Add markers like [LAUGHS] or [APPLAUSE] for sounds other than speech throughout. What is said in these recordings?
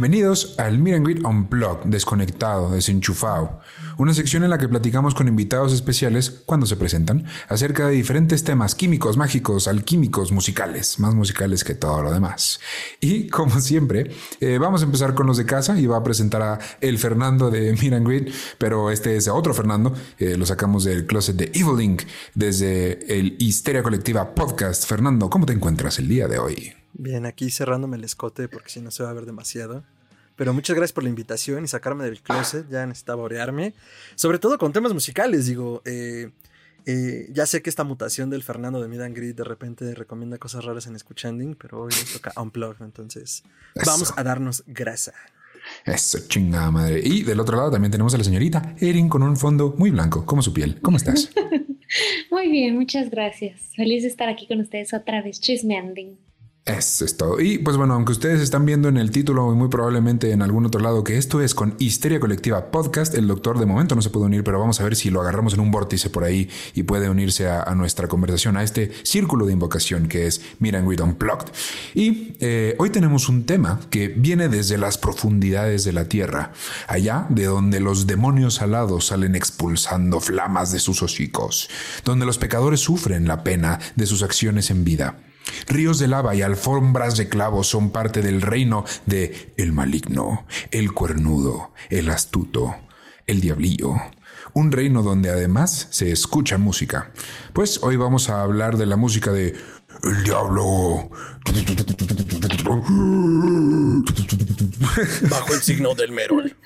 Bienvenidos al Meet Greet Unplugged, desconectado, desenchufado, una sección en la que platicamos con invitados especiales, cuando se presentan, acerca de diferentes temas químicos, mágicos, alquímicos, musicales, más musicales que todo lo demás. Y como siempre, eh, vamos a empezar con los de casa y va a presentar a el Fernando de Meet Greet, pero este es otro Fernando, eh, lo sacamos del closet de Evil Inc. desde el Histeria Colectiva Podcast. Fernando, ¿cómo te encuentras el día de hoy? Bien, aquí cerrándome el escote porque si no se va a ver demasiado. Pero muchas gracias por la invitación y sacarme del closet. Ya necesitaba orearme. Sobre todo con temas musicales, digo. Eh, eh, ya sé que esta mutación del Fernando de Midan Grid de repente recomienda cosas raras en Escuchanding, pero hoy nos toca Unplug, entonces vamos a darnos grasa. Eso, chingada madre. Y del otro lado también tenemos a la señorita Erin con un fondo muy blanco, como su piel. ¿Cómo estás? [LAUGHS] muy bien, muchas gracias. Feliz de estar aquí con ustedes otra vez, chismeanding. Eso es todo. Y pues bueno, aunque ustedes están viendo en el título y muy probablemente en algún otro lado que esto es con Histeria Colectiva Podcast, el doctor de momento no se puede unir, pero vamos a ver si lo agarramos en un vórtice por ahí y puede unirse a, nuestra conversación, a este círculo de invocación que es Miran We Unplugged. Y eh, hoy tenemos un tema que viene desde las profundidades de la tierra, allá de donde los demonios alados salen expulsando flamas de sus hocicos, donde los pecadores sufren la pena de sus acciones en vida Ríos de lava y alfombras de clavos son parte del reino de el maligno, el cuernudo, el astuto, el diablillo. Un reino donde además se escucha música. Pues hoy vamos a hablar de la música de el diablo. [LAUGHS] Bajo el signo del Merol.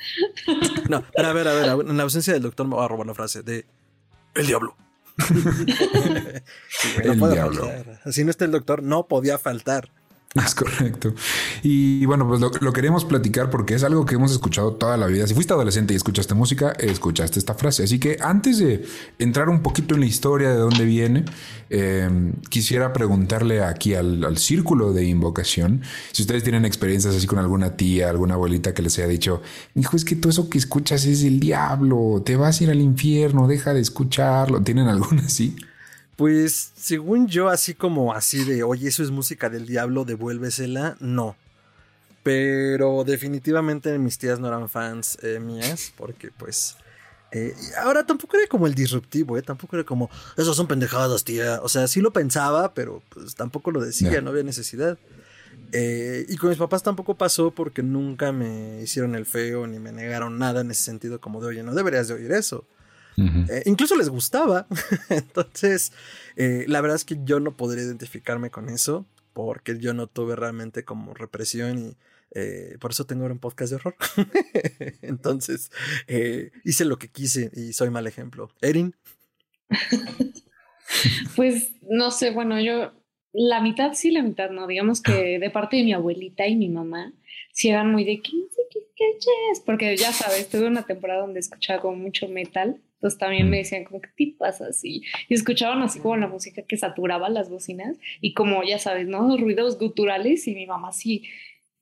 No, a ver, a ver, en la ausencia del doctor me voy a robar la frase de el diablo. [LAUGHS] [LAUGHS] el diablo. Así no está el doctor, no podía faltar. [LAUGHS] Es correcto. Y bueno, pues lo, queremos platicar porque es algo que hemos escuchado toda la vida. Si fuiste adolescente y escuchaste música, escuchaste esta frase. Así que antes de entrar un poquito en la historia de dónde viene, em, quisiera preguntarle aquí al, círculo de invocación si ustedes tienen experiencias así con alguna tía, alguna abuelita que les haya dicho, hijo, es que todo eso que escuchas es el diablo, te vas a ir al infierno, deja de escucharlo. ¿Tienen alguna así? Pues según yo, así como así de, oye, eso es música del diablo, devuélvesela, no. Pero definitivamente mis tías no eran fans eh, mías, porque pues... Eh, ahora tampoco era como el disruptivo, ¿eh? Tampoco era como, esos son pendejadas, tía. O sea, sí lo pensaba, pero pues tampoco lo decía, no había necesidad. Eh, y con mis papás tampoco pasó porque nunca me hicieron el feo ni me negaron nada en ese sentido como de, oye, no deberías de oír eso. Eh, incluso les gustaba. [LAUGHS] Entonces, eh, la verdad es que yo no podría identificarme con eso porque yo no tuve realmente como represión y eh, por eso tengo ahora un podcast de horror. [LAUGHS] Entonces, hice lo que quise y soy mal ejemplo. Erin. [LAUGHS] pues no sé, bueno, yo la mitad sí, la mitad no. Digamos que de parte de mi abuelita y mi mamá, si eran muy de 15, es, porque ya sabes, tuve una temporada donde escuchaba como mucho metal entonces también me mm. decían como, ¿qué te pasa así? Y escuchaban así como la música que saturaba las bocinas y como, ya sabes, ¿no? Ruidos guturales y mi mamá así,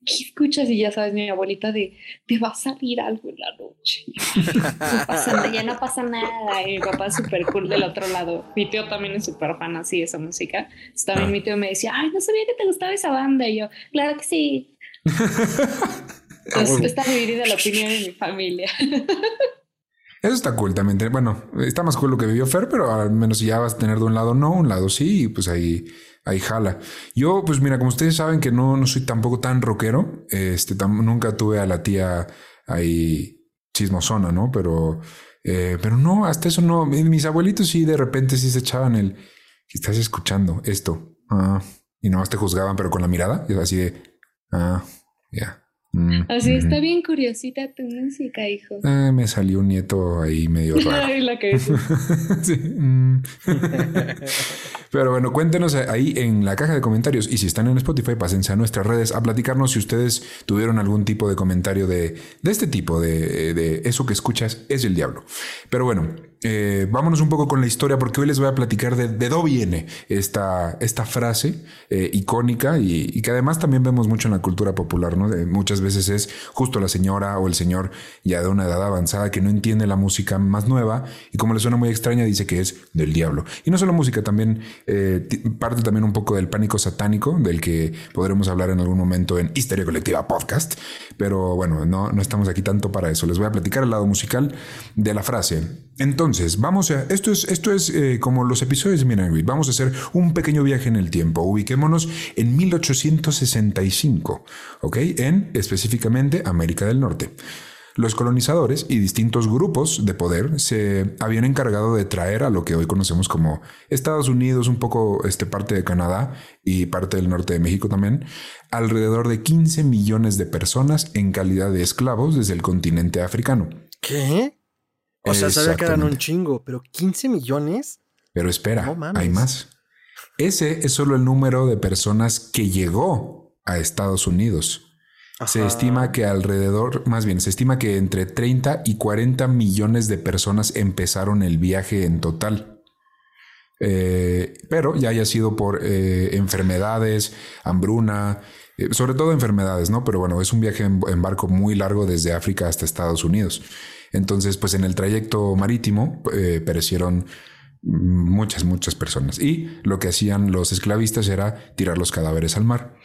¿qué escuchas? Y ya sabes, mi abuelita de, te va a salir algo en la noche. no pasa nada, ya no pasa nada. Y mi papá es súper cool del otro lado. Mi tío también es súper fan así de esa música. Entonces también mi tío me decía, ay, no sabía que te gustaba esa banda. Y yo, claro que sí. [LAUGHS] Entonces está dividida la opinión en mi familia. [LAUGHS] Eso está cool también. Bueno, está más cool lo que vivió Fer, pero al menos ya vas a tener de un lado no, un lado sí, y pues ahí, ahí jala. Yo, pues mira, como ustedes saben que no, no soy tampoco tan rockero, este, nunca tuve a la tía ahí chismosona, ¿no? Pero, eh, pero no, hasta eso no. Mis abuelitos sí de repente sí se echaban el, que estás escuchando esto, ah, y no te juzgaban, pero con la mirada, es así de, ah, ya. Mm, Mm, Así está bien curiosita tu música, hijo. Ah, me salió un nieto ahí medio [LAUGHS] raro. Ay, la que [LAUGHS] Sí, mm. [LAUGHS] Pero bueno, cuéntenos ahí en la caja de comentarios y si están en Spotify, pásense a nuestras redes a platicarnos si ustedes tuvieron algún tipo de comentario de, de este tipo, de, de eso que escuchas es el diablo. Pero bueno, eh, vámonos un poco con la historia porque hoy les voy a platicar de, de dónde viene esta, esta frase eh, icónica y, que además también vemos mucho en la cultura popular, ¿no? Muchas veces es justo la señora o el señor ya de una edad avanzada que no entiende la música más nueva y como le suena muy extraña dice que es del diablo. Y no solo música, también eh, parte también un poco del pánico satánico, del que podremos hablar en algún momento en Histeria Colectiva Podcast. Pero bueno, no, no estamos aquí tanto para eso. Les voy a platicar el lado musical de la frase. Entonces, vamos a... Esto es, esto es eh, como los episodios de Mirangrid. Vamos a hacer un pequeño viaje en el tiempo. Ubiquémonos en 1865, ¿ok? En específicamente América del Norte. Los colonizadores y distintos grupos de poder se habían encargado de traer a lo que hoy conocemos como Estados Unidos, un poco este, parte de Canadá y parte del norte de México también, alrededor de 15 millones de personas en calidad de esclavos desde el continente africano. ¿Qué? O sea, sabía que eran un chingo, pero 15 millones. Pero espera, No mames. hay más. Ese es solo el número de personas que llegó a Estados Unidos. Se estima que alrededor, más bien, se estima que entre 30 y 40 millones de personas empezaron el viaje en total. Eh, pero ya haya sido por eh, enfermedades, hambruna, eh, sobre todo enfermedades, ¿no? Pero bueno, es un viaje en, en barco muy largo desde África hasta Estados Unidos. Entonces, pues en el trayecto marítimo eh, perecieron muchas, muchas personas. Y lo que hacían los esclavistas era tirar los cadáveres al mar.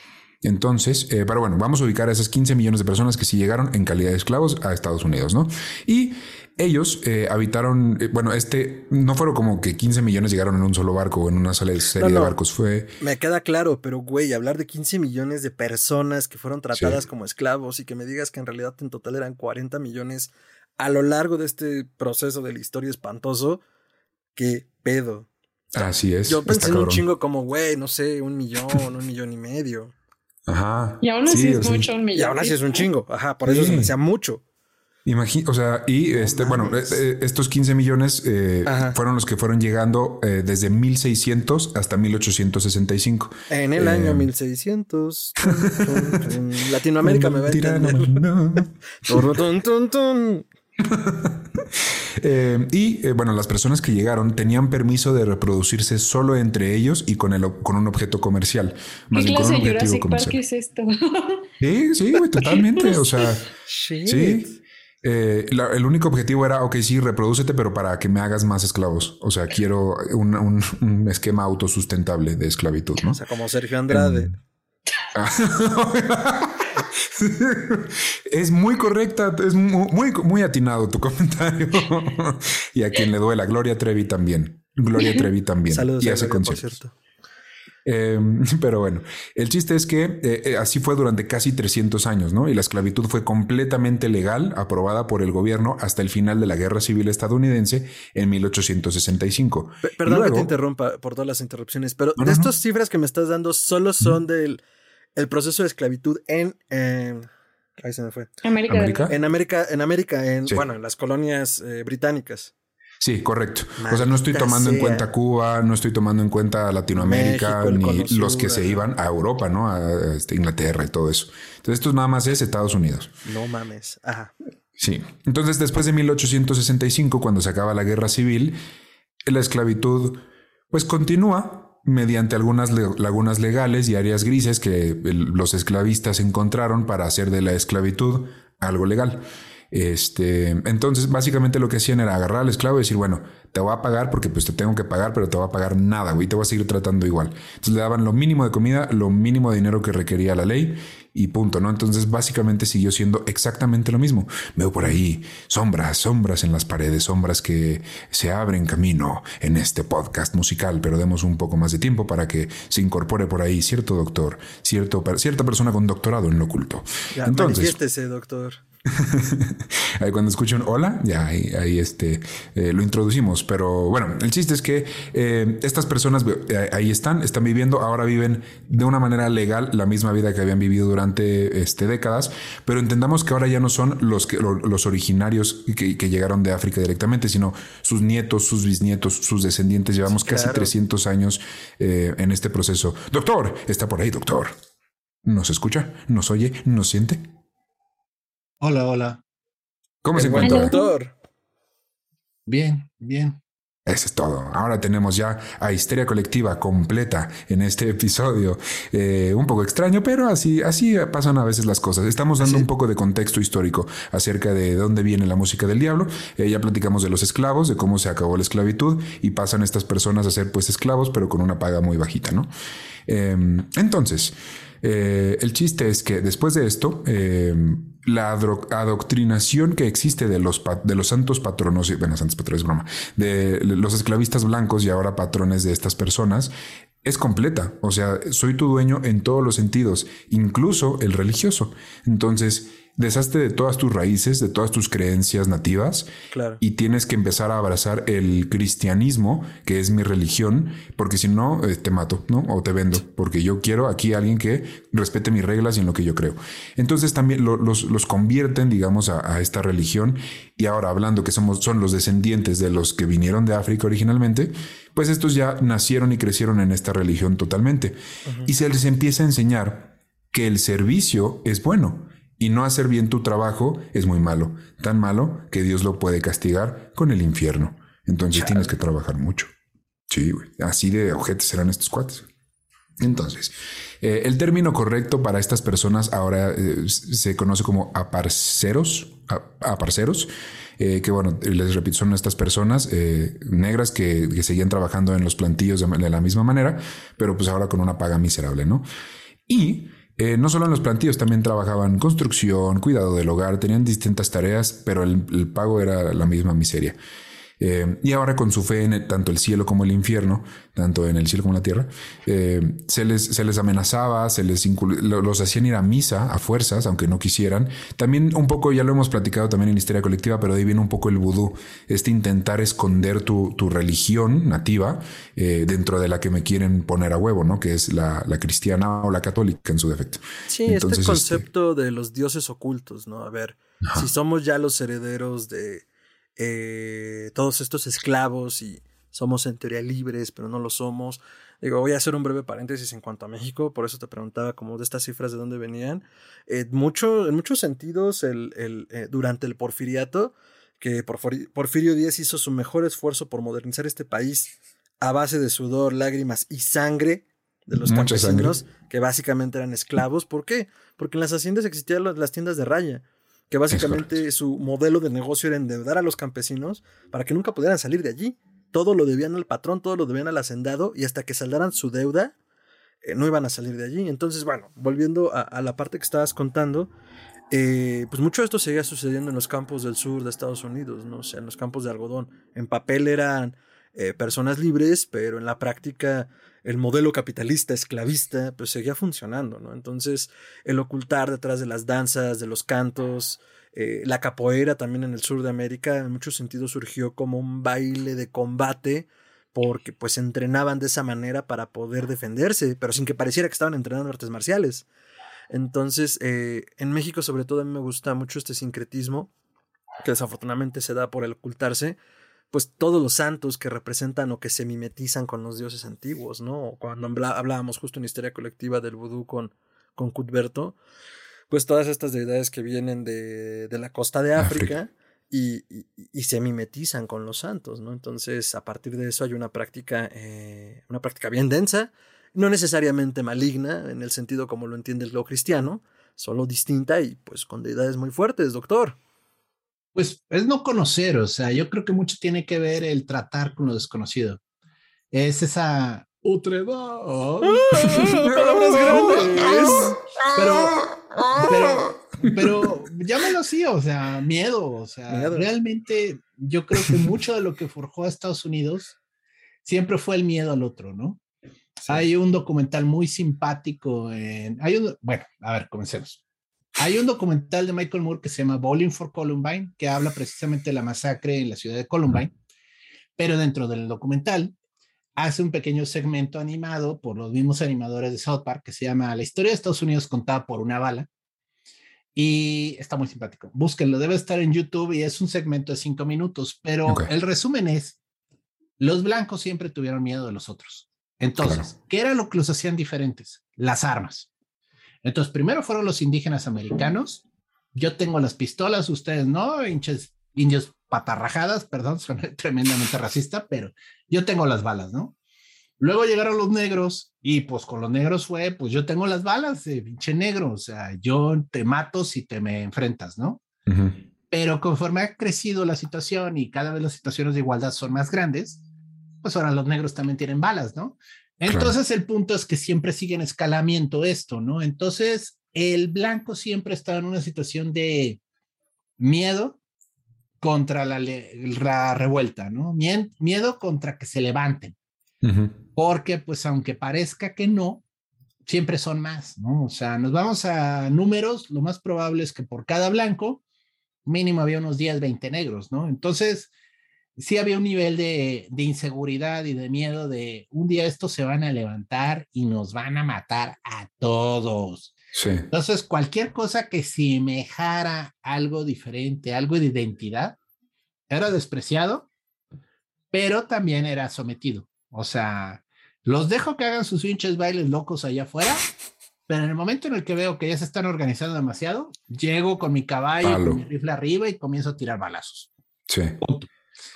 Entonces, eh, pero bueno, vamos a ubicar a esas 15 millones de personas que sí llegaron en calidad de esclavos a Estados Unidos, ¿no? Y ellos eh, habitaron, eh, bueno, este, no fueron como que 15 millones llegaron en un solo barco o en una sola serie No, de barcos, fue... Me queda claro, pero güey, hablar de 15 millones de personas que fueron tratadas Sí. como esclavos y que me digas que en realidad en total eran 40 millones a lo largo de este proceso de la historia espantoso, qué pedo. Así es. Yo está pensé en un chingo como, güey, no sé, un millón, un millón y medio. Ajá. Y aún así Sí, es o sea, mucho un millón. Y aún así es un chingo. Ajá, por eso se me hacía mucho. Imagi- o sea, y este, bueno, eh, eh, estos 15 millones eh, fueron los que fueron llegando eh, desde 1600 hasta 1865. En el Eh, año 1600. tun, tun, tun, Latinoamérica [LAUGHS] me va a Tirano, entender. no. [LAUGHS] [LAUGHS] Eh, y eh, bueno, las personas que llegaron tenían permiso de reproducirse solo entre ellos y con, el, con un objeto comercial. Más ¿Qué bien con clase un objetivo Park es esto? [LAUGHS] Sí, sí, güey, totalmente. O sea, [LAUGHS] Shit. sí. Eh, la- el único objetivo era, ok, sí, reprodúcete, pero para que me hagas más esclavos. O sea, quiero un, un- un esquema autosustentable de esclavitud, ¿no? O sea, como Sergio Andrade. Ah. [LAUGHS] es muy correcta, es mu- muy, muy atinado tu comentario. [LAUGHS] y a quien le duela, Gloria Trevi también. Gloria [LAUGHS] Trevi también. Saludos y a hace Gloria, por conciertos. cierto. Eh, pero bueno, el chiste es que eh, eh, así fue durante casi 300 años, ¿no? Y la esclavitud fue completamente legal, aprobada por el gobierno hasta el final de la Guerra Civil estadounidense en 1865. Pe- Perdón que Luego- te interrumpa por todas las interrupciones, pero No, de no, no. estas cifras que me estás dando solo son del el proceso de esclavitud en eh, ahí se me fue. América. En América, en América, en Sí. bueno, en las colonias eh, británicas. Sí, correcto. o sea, no estoy tomando en cuenta Cuba, no estoy tomando en cuenta Latinoamérica, México, ni los que se iban a Europa, ¿no? A este, Inglaterra y todo eso. Entonces, esto nada más es Estados Unidos. No mames. Ajá. Sí. Entonces, después de 1865, cuando se acaba la guerra civil, la esclavitud, pues continúa mediante algunas lagunas legales y áreas grises que los esclavistas encontraron para hacer de la esclavitud algo legal. Este, entonces, básicamente lo que hacían era agarrar al esclavo y decir, bueno, te voy a pagar porque pues te tengo que pagar, pero te voy a pagar nada, güey, te voy a seguir tratando igual. Entonces le daban lo mínimo de comida, lo mínimo de dinero que requería la ley y punto, ¿no? Entonces básicamente siguió siendo exactamente lo mismo. Veo por ahí sombras, sombras en las paredes, sombras que se abren camino en este podcast musical, pero demos un poco más de tiempo para que se incorpore por ahí cierto doctor, cierto, cierta persona con doctorado en lo oculto. Ya, Entonces, doctor. [LAUGHS] ahí cuando escuchen hola, ya ahí, ahí este, eh, lo introducimos. Pero bueno, el chiste es que eh, estas personas eh, ahí están, están viviendo, ahora viven de una manera legal la misma vida que habían vivido durante este, décadas, pero entendamos que ahora ya no son los, que, los originarios que, llegaron de África directamente, sino sus nietos, sus bisnietos, sus descendientes. Llevamos casi 300 años en este proceso. Doctor, está por ahí, doctor. ¿Nos escucha? ¿Nos oye? ¿Nos siente? Hola, hola. ¿Cómo se encuentra? Doctor. Bien, bien. Eso es todo. Ahora tenemos ya a Histeria Colectiva completa en este episodio. Eh, un poco extraño, pero así, así pasan a veces las cosas. Estamos dando un poco de contexto histórico acerca de dónde viene la música del diablo. Eh, ya platicamos de los esclavos, de cómo se acabó la esclavitud y pasan estas personas a ser pues esclavos, pero con una paga muy bajita, ¿no? Em, entonces, eh, el chiste es que después de esto, em, la adoctrinación que existe de los, de los santos patronos, bueno, santos patrones, broma, de los esclavistas blancos y ahora patrones de estas personas, es completa. O sea, soy tu dueño en todos los sentidos, incluso el religioso. Entonces, deshazte de todas tus raíces, de todas tus creencias nativas y tienes que empezar a abrazar el cristianismo, que es mi religión, porque si no, eh, te mato, ¿no? O te vendo, porque yo quiero aquí a alguien que respete mis reglas y en lo que yo creo. Entonces también los, los, convierten, digamos, a, esta religión y ahora hablando que somos, son los descendientes de los que vinieron de África originalmente, pues estos ya nacieron y crecieron en esta religión totalmente. Y se les empieza a enseñar que el servicio es bueno y no hacer bien tu trabajo es muy malo, tan malo que Dios lo puede castigar con el infierno. Entonces tienes que trabajar mucho. Sí, güey. Así de ojetes serán estos cuates. Entonces, eh, el término correcto para estas personas ahora eh, se conoce como aparceros, aparceros, eh, que bueno, les repito, son estas personas negras que, que, seguían trabajando en los plantillos de, de, la misma manera, pero pues ahora con una paga miserable, ¿no? Y eh, no solo en los plantíos, también trabajaban construcción, cuidado del hogar, tenían distintas tareas, pero el pago era la misma miseria. Eh, y ahora con su fe en tanto el cielo como el infierno, tanto en el cielo como en la tierra, eh, se, les, se les amenazaba, se les los hacían ir a misa a fuerzas, aunque no quisieran. También un poco, ya lo hemos platicado también en Historia Colectiva, pero ahí viene un poco el vudú, este intentar esconder tu, tu religión nativa eh, dentro de la que me quieren poner a huevo, ¿no? Que es la, la cristiana o la católica en su defecto. Sí, este, este concepto de los dioses ocultos, ¿no? A ver, si somos ya los herederos de eh, todos estos esclavos y somos en teoría libres, pero no lo somos. Digo, voy a hacer un breve paréntesis en cuanto a México, por eso te preguntaba como de estas cifras de dónde venían. Eh, mucho, en muchos sentidos, el, el, eh, durante el porfiriato, que Porfirio Díaz hizo su mejor esfuerzo por modernizar este país a base de sudor, lágrimas y sangre de los campesinos, que básicamente eran esclavos. ¿Por qué? Porque en las haciendas existían las tiendas de raya que básicamente su modelo de negocio era endeudar a los campesinos para que nunca pudieran salir de allí. Todo lo debían al patrón, todo lo debían al hacendado y hasta que saldaran su deuda eh, no iban a salir de allí. Entonces, bueno, volviendo a, la parte que estabas contando, eh, pues mucho de esto seguía sucediendo en los campos del sur de Estados Unidos, ¿no? O sea, en los campos de algodón. En papel eran eh, personas libres, pero en la práctica el modelo capitalista esclavista pues seguía funcionando, ¿no? Entonces el ocultar detrás de las danzas, de los cantos, eh, la capoeira también en el sur de América en muchos sentidos surgió como un baile de combate porque pues entrenaban de esa manera para poder defenderse, pero sin que pareciera que estaban entrenando artes marciales. Entonces, eh, en México sobre todo a mí me gusta mucho este sincretismo, que desafortunadamente se da por ocultarse, pues todos los santos que representan o que se mimetizan con los dioses antiguos, ¿no? Cuando hablábamos justo en Historia Colectiva del vudú con, con Cuthberto, pues todas estas deidades que vienen de, de la costa de África, Y, y, se mimetizan con los santos, ¿no? Entonces, a partir de eso hay una práctica, eh, una práctica bien densa, no necesariamente maligna, en el sentido como lo entiende el lo cristiano, solo distinta y pues con deidades muy fuertes, doctor. Pues es no conocer, o sea, yo creo que mucho tiene que ver el tratar con lo desconocido. Es esa otredad. [LAUGHS] Palabras grandes. Pero, pero, pero llámalo así, o sea, miedo, o sea, realmente yo creo que mucho de lo que forjó a Estados Unidos siempre fue el miedo al otro, ¿no? Hay un documental muy simpático en, hay un, bueno, a ver, comencemos. Hay un documental de Michael Moore que se llama Bowling for Columbine, que habla precisamente de la masacre en la ciudad de Columbine, pero dentro del documental hace un pequeño segmento animado por los mismos animadores de South Park que se llama La historia de Estados Unidos contada por una bala. Y está muy simpático. Búsquenlo, debe estar en YouTube y es un segmento de cinco minutos, pero el resumen es, los blancos siempre tuvieron miedo de los otros. Entonces, ¿qué era lo que los hacían diferentes? Las armas. Entonces, primero fueron los indígenas americanos. Yo tengo las pistolas, ustedes no, hinches, indios patarrajadas, perdón, [LAUGHS] suena tremendamente racista, pero yo tengo las balas, ¿no? Luego llegaron los negros y pues con los negros fue, pues yo tengo las balas de pinche negro, o sea, yo te mato si te me enfrentas, ¿no? Pero conforme ha crecido la situación y cada vez las situaciones de igualdad son más grandes, pues ahora los negros también tienen balas, ¿no? Entonces el punto es que siempre sigue en escalamiento esto, ¿no? Entonces el blanco siempre está en una situación de miedo contra la, la revuelta, ¿no? Miedo contra que se levanten. Porque pues aunque parezca que no, siempre son más, ¿no? O sea, nos vamos a números, lo más probable es que por cada blanco, mínimo había unos 10, 20 negros, ¿no? Entonces, sí había un nivel de, inseguridad y de miedo de un día estos se van a levantar y nos van a matar a todos. Sí. Entonces, cualquier cosa que semejara algo diferente, algo de identidad, era despreciado, pero también era sometido. O sea, los dejo que hagan sus pinches bailes locos allá afuera, pero en el momento en el que veo que ya se están organizando demasiado, llego con mi caballo, con mi rifle arriba y comienzo a tirar balazos. Sí.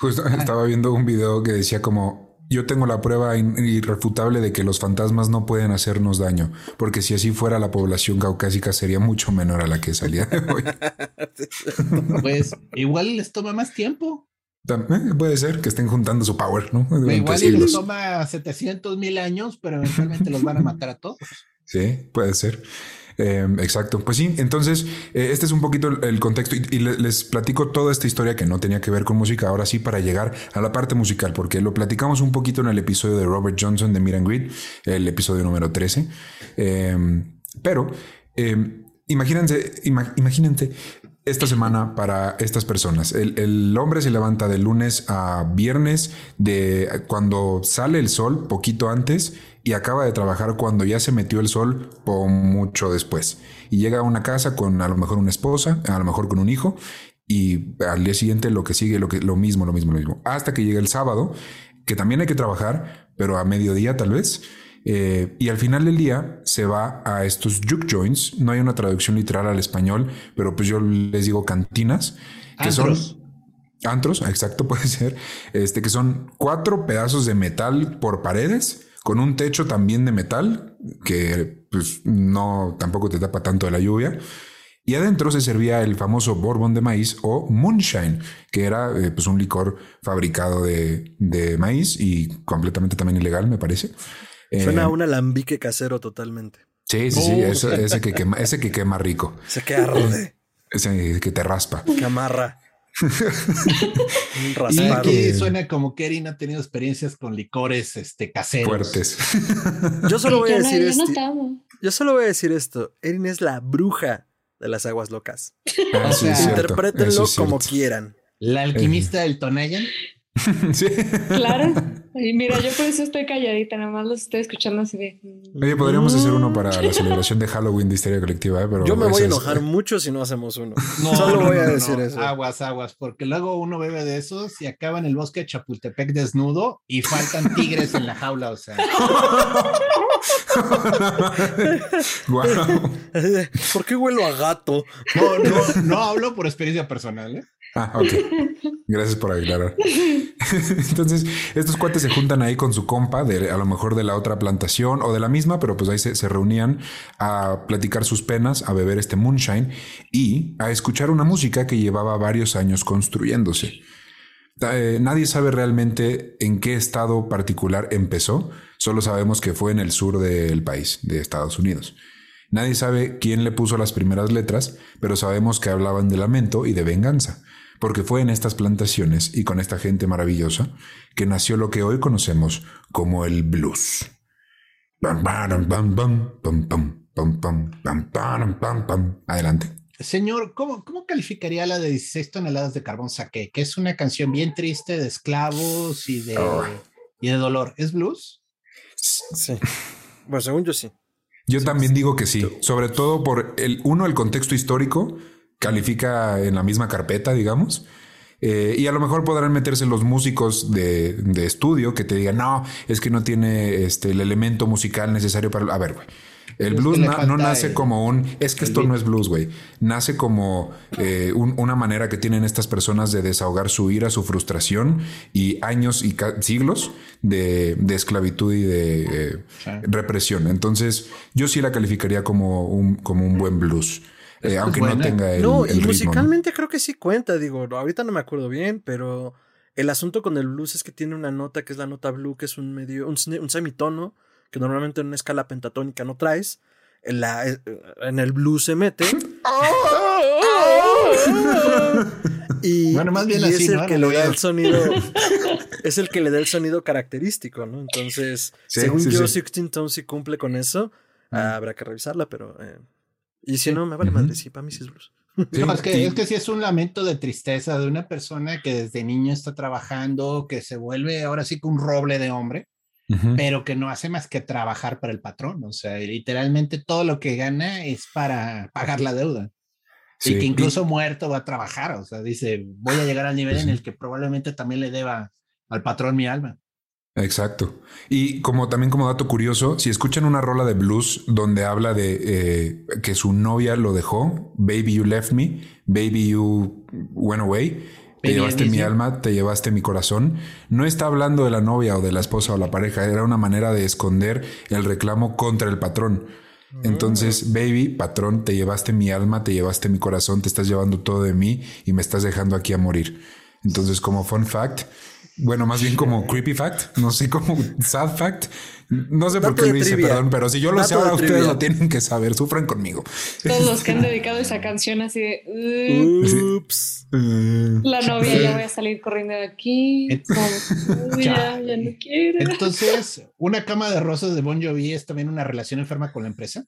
Justo [LAUGHS] estaba viendo un video que decía como yo tengo la prueba irrefutable de que los fantasmas no pueden hacernos daño, porque si así fuera la población caucásica sería mucho menor a la que salía de hoy. [LAUGHS] pues igual les toma más tiempo. También puede ser que estén juntando su power, ¿no? igual les toma 700 mil años, pero eventualmente los van a matar a todos. Sí, puede ser. Em, exacto. Pues sí, entonces eh, este es un poquito el, contexto y, les platico toda esta historia que no tenía que ver con música, ahora sí para llegar a la parte musical, porque lo platicamos un poquito en el episodio de Robert Johnson de Miran Grid, el episodio número 13. Em, pero em, imagínense, imagínense esta semana para estas personas. El, el, hombre se levanta de lunes a viernes, de cuando sale el sol, poquito antes, y acaba de trabajar cuando ya se metió el sol o mucho después. Y llega a una casa con a lo mejor una esposa, a lo mejor con un hijo, y al día siguiente lo que sigue, lo, que, lo mismo, lo mismo, lo mismo. Hasta que llega el sábado, que también hay que trabajar, pero a mediodía tal vez. Eh, y al final del día se va a estos juke joints. No hay una traducción literal al español, pero pues yo les digo cantinas, que son antros, exacto, [LAUGHS] puede ser, este, que son cuatro pedazos de metal por paredes con un techo también de metal, que pues no tampoco te tapa tanto de la lluvia. Y adentro se servía el famoso bourbon de maíz o moonshine, que era eh, pues un licor fabricado de, maíz y completamente también ilegal, me parece. Suena a eh, un alambique casero totalmente. Sí, sí, sí, ese, que quema, ese que quema rico. [LAUGHS] Ese que arde. Ese que te raspa. Que amarra. [LAUGHS] y que suena como que Erin ha tenido experiencias con licores este, caseros. Fuertes. [LAUGHS] Yo solo voy a decir esto. Yo solo voy a decir esto. Erin es la bruja de las aguas locas. Ah, o sea, interprétenlo como quieran. La alquimista del Tonayan. [LAUGHS] sí. Claro. Y mira, yo por eso estoy calladita, nada más los estoy escuchando así de. Mm". Oye, podríamos hacer uno para la [LAUGHS] celebración de Halloween de Histeria Colectiva, ¿eh? pero. Yo me voy a enojar mucho si no hacemos uno. No, Solo voy a decir eso. Aguas, aguas, porque luego uno bebe de esos y acaba en el bosque de Chapultepec desnudo y faltan tigres en la jaula, o sea. [LAUGHS] ¿Por qué huelo a gato? No, no, no hablo por experiencia personal, ¿eh? Ah, ok. Gracias por aclarar. [LAUGHS] Entonces, estos cuates se juntan ahí con su compa, de, a lo mejor de la otra plantación o de la misma, pero pues ahí se, reunían a platicar sus penas, a beber este moonshine y a escuchar una música que llevaba varios años construyéndose. Eh, nadie sabe realmente en qué estado particular empezó, solo sabemos que fue en el sur del país, de Estados Unidos. Nadie sabe quién le puso las primeras letras, pero sabemos que hablaban de lamento y de venganza porque fue en estas plantaciones y con esta gente maravillosa que nació lo que hoy conocemos como el blues. pam, pam, pam, pam, pam, pam. Adelante. Señor, ¿cómo, ¿cómo calificaría la de 16 toneladas de carbón saqué? Que es una canción bien triste de esclavos y de, Oh. y de dolor. ¿Es blues? Sí. Bueno, según yo sí. Yo también digo que sí, sobre todo por el uno, el contexto histórico, califica en la misma carpeta, digamos. Eh, y a lo mejor podrán meterse los músicos de, de estudio que te digan, no, es que no tiene este, el elemento musical necesario para... A ver, güey. El Es blues na- no nace el- como un... Es que esto no es blues, güey. Nace como eh, un- una manera que tienen estas personas de desahogar su ira, su frustración y años y siglos de, de esclavitud y de eh, represión. Entonces, yo sí la calificaría como un, como un buen blues. Eh, aunque no tenga el, no, el y ritmo, ¿no? musicalmente creo que sí cuenta, digo, ahorita no me acuerdo bien, pero el asunto con el blues es que tiene una nota que es la nota blue, que es un medio, un, semitono, que normalmente en una escala pentatónica no traes. En, la, eh, en el blues se mete. [LAUGHS] [LAUGHS] y, Bueno, más bien y así, es el ¿no? que le da el sonido. [LAUGHS] es el que le da el sonido característico, ¿no? Entonces, Sí, según sí, yo, sí. Sixteen Tones sí cumple con eso. Ah, habrá que revisarla, pero. eh, y si Sí. no, me vale Ujú. madre, sí, para mí sí es blues. [LAUGHS] Sí, No, es que, y- es que sí es un lamento de tristeza de una persona que desde niño está trabajando, que se vuelve ahora sí que un roble de hombre, Ujú. pero que no hace más que trabajar para el patrón. O sea, literalmente todo lo que gana es para pagar la deuda. Sí. Y que incluso muerto va a trabajar. O sea, dice, voy a llegar al nivel Pues en sí. el que probablemente también le deba al patrón mi alma. Exacto. Y como también como dato curioso, si escuchan una rola de blues donde habla de eh, que su novia lo dejó, Baby You Left Me, Baby You Went Away, te Baby, llevaste mi alma, te llevaste mi corazón, no está hablando de la novia o de la esposa o la pareja, era una manera de esconder el reclamo contra el patrón. Entonces, baby, patrón, te llevaste mi alma, te llevaste mi corazón, te estás llevando todo de mí y me estás dejando aquí a morir. Entonces, como fun fact, bueno, más bien como creepy fact, no sé, como sad fact, no sé por qué lo hice, trivia. perdón, pero si yo lo sé Dato ahora, ustedes trivia. lo tienen que saber, sufran conmigo. Todos los que han [LAUGHS] dedicado esa canción así de "Uh, Ups. Eh, la novia ya voy a salir corriendo de aquí. Como, "Uy, ya, ya no quiero. Entonces, una cama de rosas de Bon Jovi es también una relación enferma con la empresa.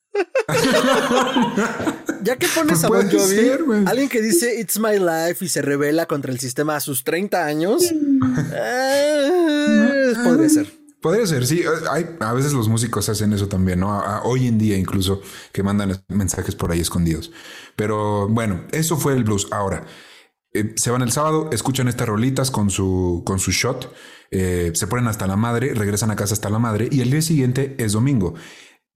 [LAUGHS] Ya que pones Pues a Bon puede Jovi, ser, güey. alguien que dice It's my life y se revela contra el sistema a sus 30 años, eh, podría ser. Podría ser, sí. eh, Hay, a veces los músicos hacen eso también, ¿no? A- a- hoy en día incluso que mandan mensajes por ahí escondidos. Pero bueno, eso fue el blues. Ahora, eh, se van el sábado, escuchan estas rolitas con su, con su shot, eh, se ponen hasta la madre, regresan a casa hasta la madre y el día siguiente es domingo.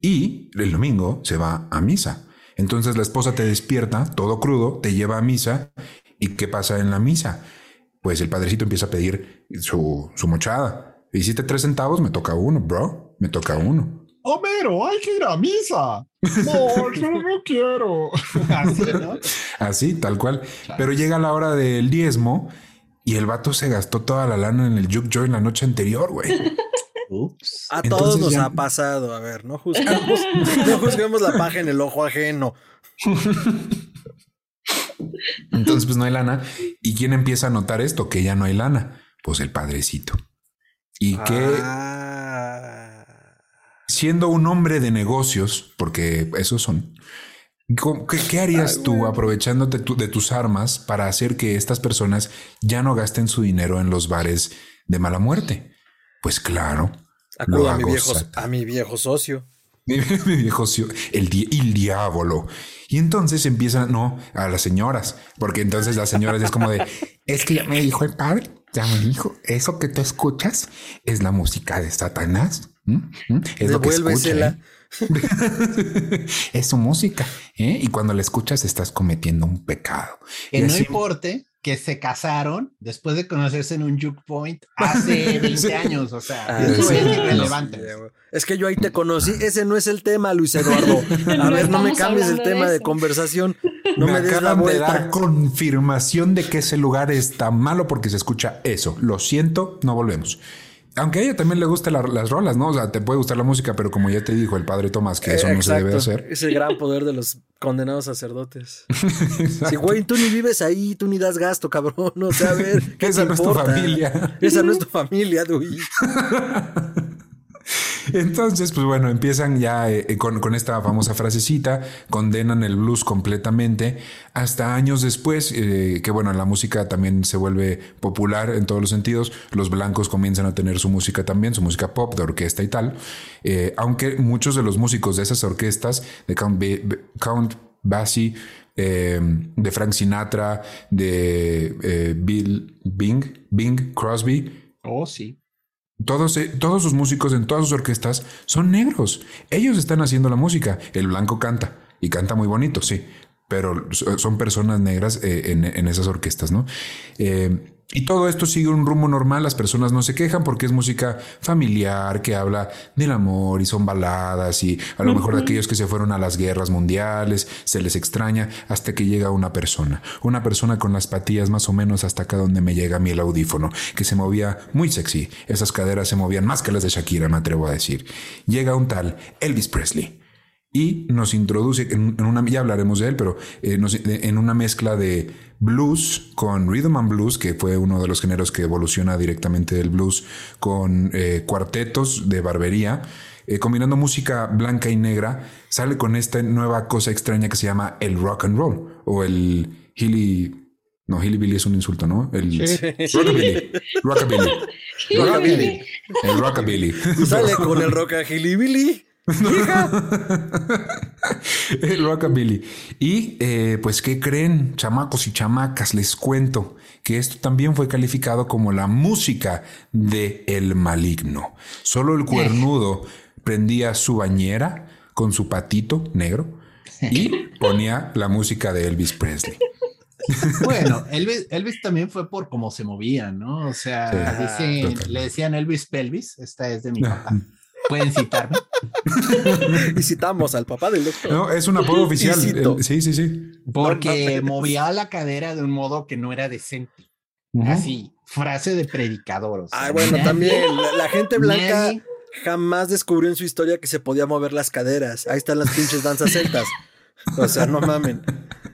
Y el domingo se va a misa. Entonces la esposa te despierta, todo crudo, te lleva a misa. ¿Y qué pasa en la misa? Pues el padrecito empieza a pedir su, su mochada. Hiciste tres centavos, me toca uno, bro. Me toca uno. Homero, hay que ir a misa. No, [LAUGHS] yo no quiero. Así, ¿no? Así, tal cual. Claro. Pero llega la hora del diezmo y el vato se gastó toda la lana en el Juke Joy la noche anterior, güey. [LAUGHS] A Entonces todos nos ya- ha pasado. A ver, no juzguemos, [LAUGHS] no juzguemos la paja en el ojo ajeno. Entonces, pues no hay lana. ¿Y quién empieza a notar esto? Que ya no hay lana. Pues el padrecito. Y que Ah. siendo un hombre de negocios, porque esos son, ¿cómo- ¿qué, qué harías Ay, tú aprovechándote tu- de tus armas para hacer que estas personas ya no gasten su dinero en los bares de mala muerte? Pues claro. Acudo lo a mi, hago viejo, a mi viejo socio. Mi, [LAUGHS] mi viejo cio- el, di- el diablo. Y entonces empiezan, no, a las señoras, porque entonces las señoras es como de, [LAUGHS] es que ya me dijo el padre, ya me dijo, eso que tú escuchas es la música de Satanás. Es lo que escucha. ¿eh? [LAUGHS] es su música. ¿eh? Y cuando la escuchas estás cometiendo un pecado. Que Y no así- importe que se casaron después de conocerse en un juke point hace [LAUGHS] 20 años. O sea, Ah, eso sí. es irrelevante. Es que yo ahí te conocí. Ese no es el tema, Luis Eduardo. [LAUGHS] A No ver, no me cambies el de tema de, conversación. No me, des la acaban de dar confirmación de que ese lugar está malo porque se escucha eso. Lo siento, no volvemos. Aunque a ella también le gustan la- las rolas, ¿no? O sea, te puede gustar la música, pero como ya te dijo el padre Tomás, que eso no se debe exacto. hacer. Es el gran poder de los condenados sacerdotes. [LAUGHS] Si, güey, tú ni vives ahí, tú ni das gasto, cabrón. O sea, a ver. ¿qué [LAUGHS] Esa te no es tu familia. Esa no es tu familia, Dui. [LAUGHS] Entonces, pues bueno, empiezan ya eh, con, con, esta famosa frasecita, condenan el blues completamente, hasta años después, eh, que bueno, la música también se vuelve popular en todos los sentidos, los blancos comienzan a tener su música también, su música pop, de orquesta y tal, eh, aunque muchos de los músicos de esas orquestas, de Count, Count Basie, de Frank Sinatra, de Bill Bing, Bing Crosby. Oh, sí. Todos, eh, todos sus músicos en todas sus orquestas son negros. Ellos están haciendo la música. El blanco canta y canta muy bonito, sí, pero son personas negras eh, en, en, esas orquestas, ¿no? Eh, y todo esto sigue un rumbo normal, las personas no se quejan porque es música familiar que habla del amor y son baladas y a lo mejor de aquellos que se fueron a las guerras mundiales, se les extraña hasta que llega una persona, una persona con las patillas más o menos hasta acá donde me llega a mí el audífono, que se movía muy sexy, esas caderas se movían más que las de Shakira, me atrevo a decir. Llega un tal Elvis Presley y nos introduce en, una, ya hablaremos de él, pero eh, en una mezcla de blues con rhythm and blues, que fue uno de los géneros que evoluciona directamente del blues, con eh, cuartetos de barbería, eh, combinando música blanca y negra, sale con esta nueva cosa extraña que se llama el rock and roll o el hilly. No, Billy es un insulto, ¿no? El [LAUGHS] rockabilly. Rockabilly. [LAUGHS] Rockabilly. El rockabilly. Sale con el [LAUGHS] rock Billy. [LAUGHS] [LAUGHS] el rockabilly. Y eh, pues, ¿qué creen, chamacos y chamacas? Les cuento que esto también fue calificado como la música de el maligno. Solo el cuernudo prendía su bañera con su patito negro y ponía la música de Elvis Presley. [LAUGHS] Bueno, Elvis, Elvis, también fue por cómo se movía, ¿no? O sea, le decían Elvis Pelvis, esta es de mi papá. Pueden citarme. [LAUGHS] y citamos al papá del doctor. No, es un apodo [LAUGHS] oficial. sí, sí, sí. Porque movía la cadera de un modo que no era decente. Así, frase de predicador. ah, bueno, también la, gente [LAUGHS] blanca jamás descubrió en su historia que se podía mover las caderas. Ahí están las pinches danzas celtas. O sea, no mamen.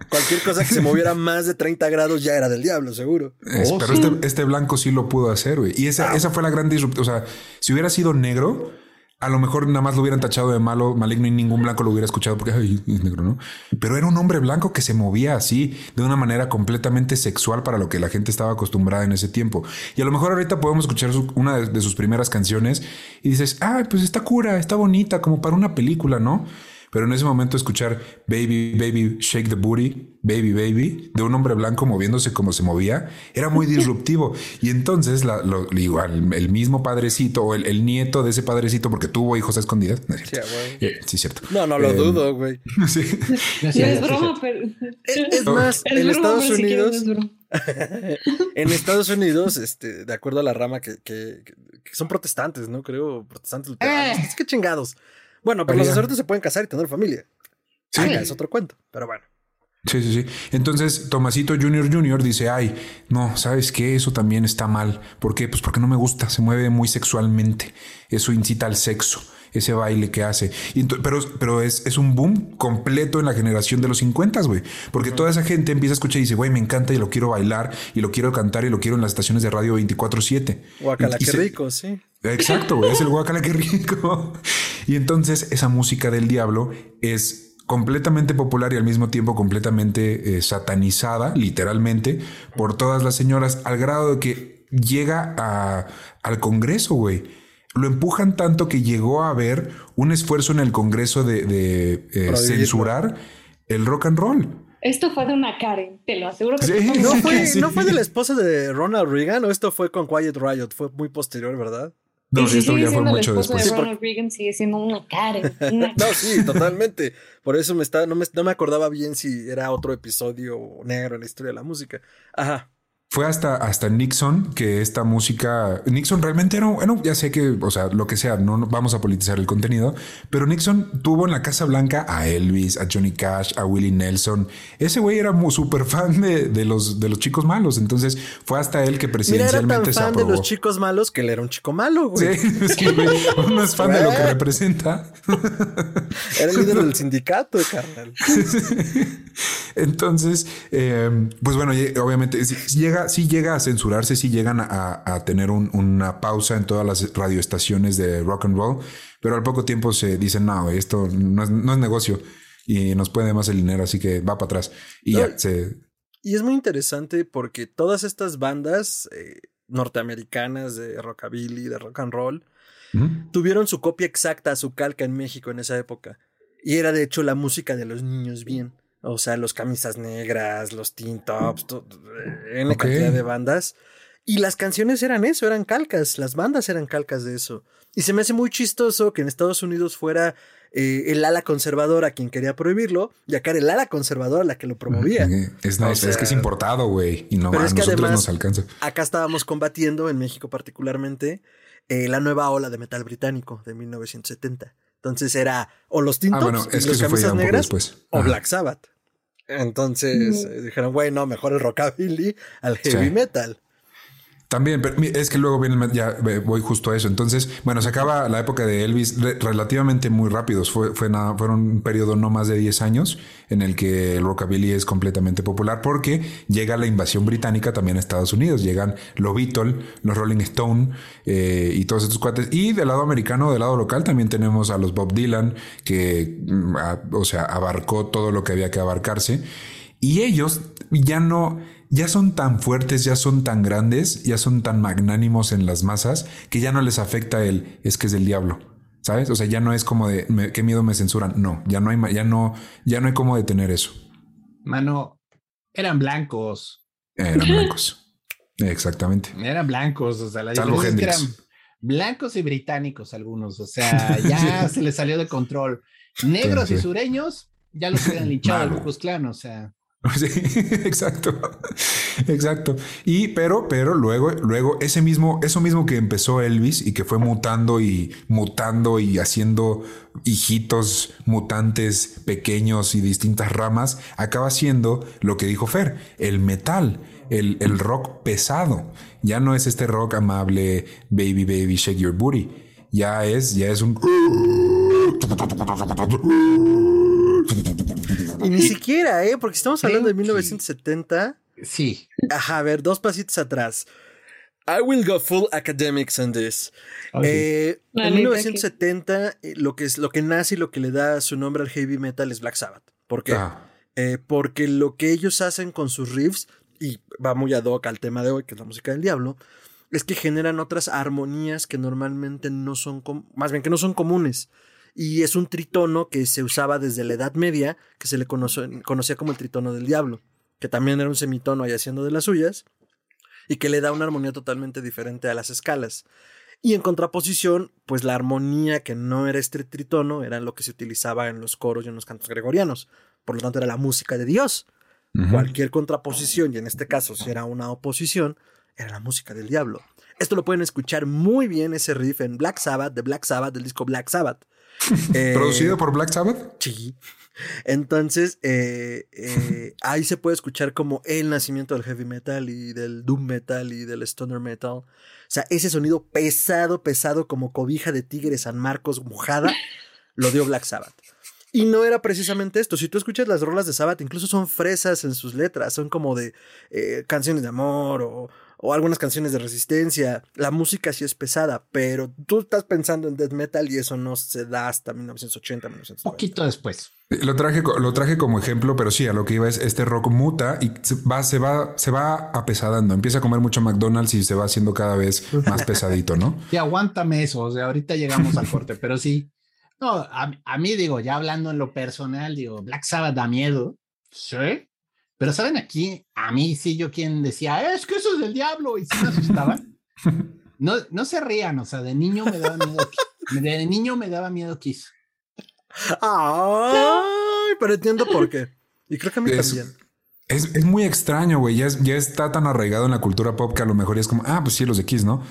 Cualquier cosa que se moviera más de 30 grados ya era del diablo, seguro. Oh, pero este, este, blanco sí lo pudo hacer, güey. Y esa, ah. esa fue la gran disrupción. O sea, si hubiera sido negro, a lo mejor nada más lo hubieran tachado de malo, maligno y ningún blanco lo hubiera escuchado porque es negro, ¿no? Pero era un hombre blanco que se movía así de una manera completamente sexual para lo que la gente estaba acostumbrada en ese tiempo. Y a lo mejor ahorita podemos escuchar una de, de sus primeras canciones y dices, ah, pues está cura, está bonita, como para una película, ¿no? Pero en ese momento escuchar Baby, Baby, Shake the Booty, Baby, Baby, de un hombre blanco moviéndose como se movía, era muy [LAUGHS] disruptivo. y entonces, la, lo, igual, el mismo padrecito o el, nieto de ese padrecito, porque tuvo hijos a escondidas. Sí, eh, sí, cierto. No, no lo eh, dudo, güey. sí. es broma, pero. Es, más, en Estados Unidos. en Estados Unidos, este, de acuerdo a la rama que, que, son protestantes, ¿no? Creo, protestantes luteranos. Eh. Es que chingados. Bueno, pero los sacerdotes se pueden casar y tener familia. Sí. es otro cuento, pero bueno. Sí, sí, sí. Entonces, Tomasito Junior Junior dice, ay, no, ¿sabes qué? Eso también está mal. ¿Por qué? Pues porque no me gusta, se mueve muy sexualmente. Eso incita al sexo, ese baile que hace. pero pero es, es, un boom completo en la generación de los 50, güey. Porque toda esa gente empieza a escuchar y dice, güey, me encanta y lo quiero bailar y lo quiero cantar y lo quiero en las estaciones de radio 24-7. Guacala, qué rico, sí. Exacto, güey, es el [LAUGHS] guacala, qué rico. Y entonces esa música del diablo es completamente popular y al mismo tiempo completamente eh, satanizada, literalmente, por todas las señoras, al grado de que llega a, al Congreso, güey. Lo empujan tanto que llegó a haber un esfuerzo en el Congreso de, eh, censurar el rock and roll. Esto fue de una Karen, te lo aseguro que ¿No, fue, [LAUGHS] ¿No fue de la esposa de Ronald Reagan o esto fue con Quiet Riot? Fue muy posterior, ¿verdad? No, si esto ya fue mucho después. De Ronald Reagan sigue siendo una cara. [LAUGHS] no, sí, totalmente. Por eso me está, no, me, no me acordaba bien si era otro episodio negro en la historia de la música. Ajá. Fue hasta, hasta Nixon que esta música. Nixon realmente era. Bueno, ya sé que, o sea, lo que sea, no vamos a politizar el contenido, pero Nixon tuvo en la Casa Blanca a Elvis, a Johnny Cash, a Willie Nelson. Ese güey era muy súper fan de, los, de los chicos malos. Entonces fue hasta él que presidencialmente Mira, era tan fan de los chicos malos que él era un chico malo, güey. Sí, [LAUGHS] es que uno es fan de lo que representa. Era el líder del [LAUGHS] sindicato, carnal. Entonces, eh, pues bueno, obviamente llega, sí llega a censurarse, sí llegan a, tener una pausa en todas las radioestaciones de rock and roll, pero al poco tiempo se dicen, no, esto no es, negocio y nos puede más el dinero, así que va para atrás. Y ya se... Y es muy interesante porque todas estas bandas eh, norteamericanas de rockabilly, de rock and roll, tuvieron su copia exacta, su calca en México en esa época. Y era de hecho la música de los niños bien. O sea, los camisas negras, los teen tops, en la cantidad de bandas. Y las canciones eran eso, eran calcas, las bandas eran calcas de eso. Y se me hace muy chistoso que en Estados Unidos fuera eh, el ala conservadora quien quería prohibirlo y acá era el ala conservadora la que lo promovía. Es, es que es importado, güey, y no a nosotros nos alcanza. Acá estábamos combatiendo, en México particularmente, eh, la nueva ola de metal británico de 1970. Entonces era o los tintos, ah, bueno, es los camisas negras o Black Sabbath. Entonces eh, dijeron, güey, no, mejor el rockabilly al heavy metal. También, pero es que luego viene, ya voy justo a eso. Entonces, bueno, se acaba la época de Elvis relativamente muy rápidos. Fue, fue nada, fueron un periodo no más de 10 años en el que el rockabilly es completamente popular porque llega la invasión británica también a Estados Unidos. Llegan los Beatles, los Rolling Stone eh, y todos estos cuates. Y del lado americano, del lado local, también tenemos a los Bob Dylan, que, mm, o sea, abarcó todo lo que había que abarcarse. Y ellos ya no ya son tan fuertes, ya son tan grandes, ya son tan magnánimos en las masas que ya no les afecta el es que es del diablo. ¿Sabes? O sea, ya no es como de qué miedo me censuran. No, ya no hay, ya no, ya no hay cómo detener eso. Mano, eran blancos. Eran blancos. Exactamente. [LAUGHS] Eran blancos. O sea, la diferencia eran blancos y británicos algunos. O sea, [LAUGHS] ya se les salió de control. Negros y sureños ya los habían linchado al Ku Klux O sea. [LAUGHS] Sí, exacto. Exacto. Y pero, pero luego, luego ese mismo, eso mismo que empezó Elvis y que fue mutando y mutando y haciendo hijitos mutantes pequeños y distintas ramas, acaba siendo lo que dijo Fer, el metal, el, el rock pesado. Ya no es este rock amable, baby, baby, shake your booty. Ya es, ya es un y ni siquiera, ¿eh? Porque estamos hablando de 1970. Sí. Ajá, a ver, dos pasitos atrás. I will go full academics on this. Eh, en 1970, eh, lo que, es, lo que nace y lo que le da su nombre al heavy metal es Black Sabbath. ¿Por qué? Ah. Eh, porque lo que ellos hacen con sus riffs, y va muy ad hoc al tema de hoy, que es la música del diablo, es que generan otras armonías que normalmente no son, más bien que no son comunes y es un tritono que se usaba desde la Edad Media, que se le conocía como el tritono del diablo, que también era un semitono ahí haciendo de las suyas, y que le da una armonía totalmente diferente a las escalas. Y en contraposición, pues la armonía que no era este tritono era lo que se utilizaba en los coros y en los cantos gregorianos. Por lo tanto, era la música de Dios. Cualquier contraposición, y en este caso si era una oposición, era la música del diablo. Esto lo pueden escuchar muy bien ese riff en Black Sabbath, de Black Sabbath, del disco Black Sabbath. Eh, ¿Producido por Black Sabbath? Sí. Entonces, eh, eh, ahí se puede escuchar como el nacimiento del heavy metal y del doom metal y del stoner metal. O sea, ese sonido pesado, pesado como cobija de tigre San Marcos mojada, lo dio Black Sabbath. Y no era precisamente esto. Si tú escuchas las rolas de Sabbath, incluso son fresas en sus letras. Son como de canciones de amor o, o algunas canciones de resistencia. La música sí es pesada, pero tú estás pensando en death metal y eso no se da hasta 1980, 1990. Poquito después. Lo traje, lo traje como ejemplo, pero sí, a lo que iba es este rock muta y se va, se va, se va apesadando. Empieza a comer mucho McDonald's y se va haciendo cada vez más [LAUGHS] pesadito, ¿no? Sí, aguántame eso. O sea, ahorita llegamos al corte, pero sí. No, a, a, mí digo, ya hablando en lo personal, digo, Black Sabbath da miedo. Sí. Pero saben aquí, a mí sí yo quien decía, es que eso es del diablo y sí me asustaban. [LAUGHS] No, no se rían, o sea, de niño me daba miedo. De niño me daba miedo Kiss. Ay, pero entiendo por qué. Y creo que a mí también. Es, es, muy extraño, güey. Ya, ya está tan arraigado en la cultura pop que a lo mejor es como, ah, pues sí, los de Kiss, ¿no?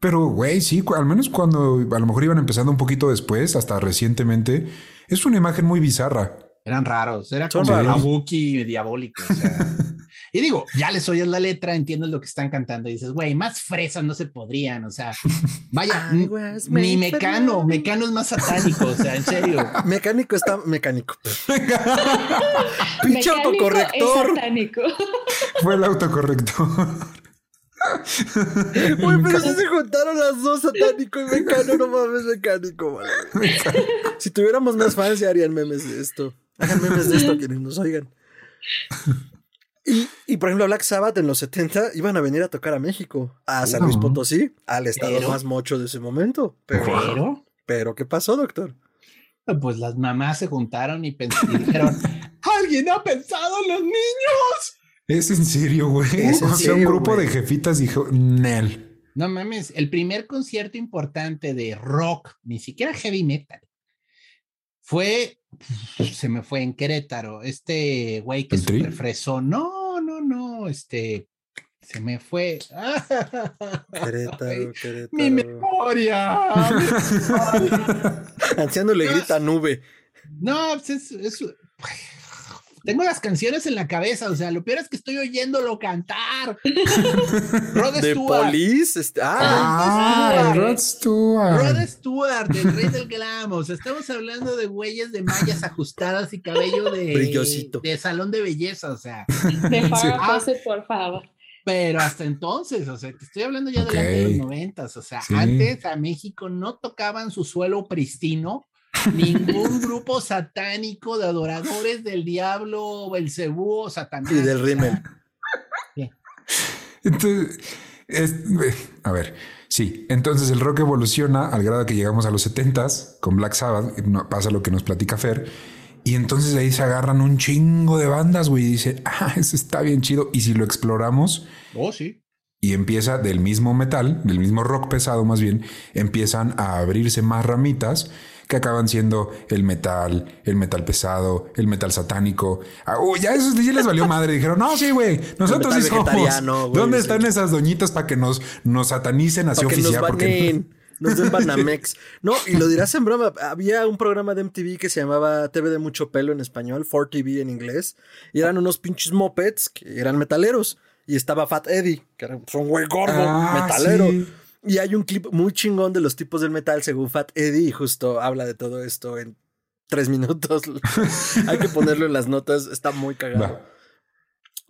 Pero, güey, sí, al menos cuando a lo mejor iban empezando un poquito después, hasta recientemente, es una imagen muy bizarra. Eran raros, era como Kabuki diabólico. O sea. [LAUGHS] Y digo, ya les oyes la letra, entiendes lo que están cantando y dices, güey, más fresas no se podrían, o sea, [LAUGHS] vaya, ni Mecano, Mecano es más satánico, o sea, en serio. [LAUGHS] Mecánico está mecánico. Pinche autocorrector. Fue el autocorrector. Uy, pero si se juntaron las dos, satánico y mecano, no mames, mecánico, vale. Si tuviéramos más fans, ya harían memes de esto. Hagan memes de esto quienes nos oigan. Y, y, por ejemplo, Black Sabbath en los 70 iban a venir a tocar a México, a San Luis Potosí, al estado más mocho de ese momento. Pero, pero, ¿qué pasó, doctor? Pues las mamás se juntaron y pensaron, ¿alguien ha pensado en los niños? Es en serio, güey. O sea, un grupo de jefitas dijo, Nel. No mames, el primer concierto importante de rock, ni siquiera heavy metal, fue, se me fue en Querétaro, este güey que super fresó, no, no, no, este, se me fue. Querétaro, [LAUGHS] Querétaro. Mi memoria. [LAUGHS] Anciano le grita nube. No, pues es, es, tengo las canciones en la cabeza, o sea, lo peor es que estoy oyéndolo cantar. [LAUGHS] Rod ¿De Stewart. Police? Este, ah, Rod Stewart. Rod Stewart, el rey del glam. O sea, estamos hablando de güeyes de mallas ajustadas y cabello de... Brillosito. De salón de belleza, o sea. De favor, por favor. Pero hasta entonces, o sea, te estoy hablando ya de los noventas, o sea, antes a México no tocaban su suelo pristino ningún grupo satánico de adoradores del diablo, el cebú o Satanás. Y del rímel. Entonces, a ver, sí, entonces el rock evoluciona al grado que llegamos a los 70s con Black Sabbath, pasa lo que nos platica Fer, y entonces ahí se agarran un chingo de bandas, güey, y dice, [LAUGHS] ah, eso está bien chido, y si lo exploramos, oh, sí. Y empieza del mismo metal, del mismo rock pesado más bien, empiezan a abrirse más ramitas que acaban siendo el metal, el metal pesado, el metal satánico. Ah, ya eso ya les valió madre. Dijeron, no, sí, güey, nosotros sí somos. ¿Dónde están esas doñitas para que nos, nos satanicen así oficial? Porque [LAUGHS] nos den Banamex. No, y lo dirás en broma. Había un programa de MTV que se llamaba TV de mucho pelo en español, 4TV en inglés, y eran unos pinches mopeds que eran metaleros. Y estaba Fat Eddie, que era un güey gordo, ah, metalero. Y hay un clip muy chingón de los tipos del metal según Fat Eddie y justo habla de todo esto en tres minutos. [LAUGHS] hay que ponerlo en las notas, está muy cagado.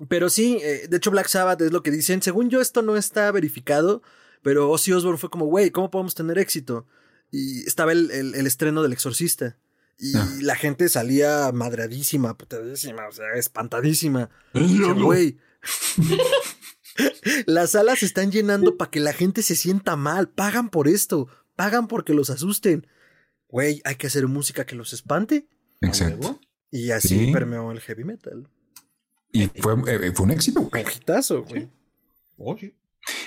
Pero sí, eh, de hecho Black Sabbath es lo que dicen. Según yo esto no está verificado, pero Ozzy Osbourne fue como, güey, ¿cómo podemos tener éxito? Y estaba el, el, estreno del Exorcista. Y ah. la gente salía madradísima, putadísima, o sea, espantadísima. Güey. [LAUGHS] Las salas se están llenando para que la gente se sienta mal. Pagan por esto. Pagan porque los asusten. Güey, hay que hacer música que los espante. Exacto. Y así permeó el heavy metal. Y fue, eh, fue un éxito. Un hitazo, güey. Oh,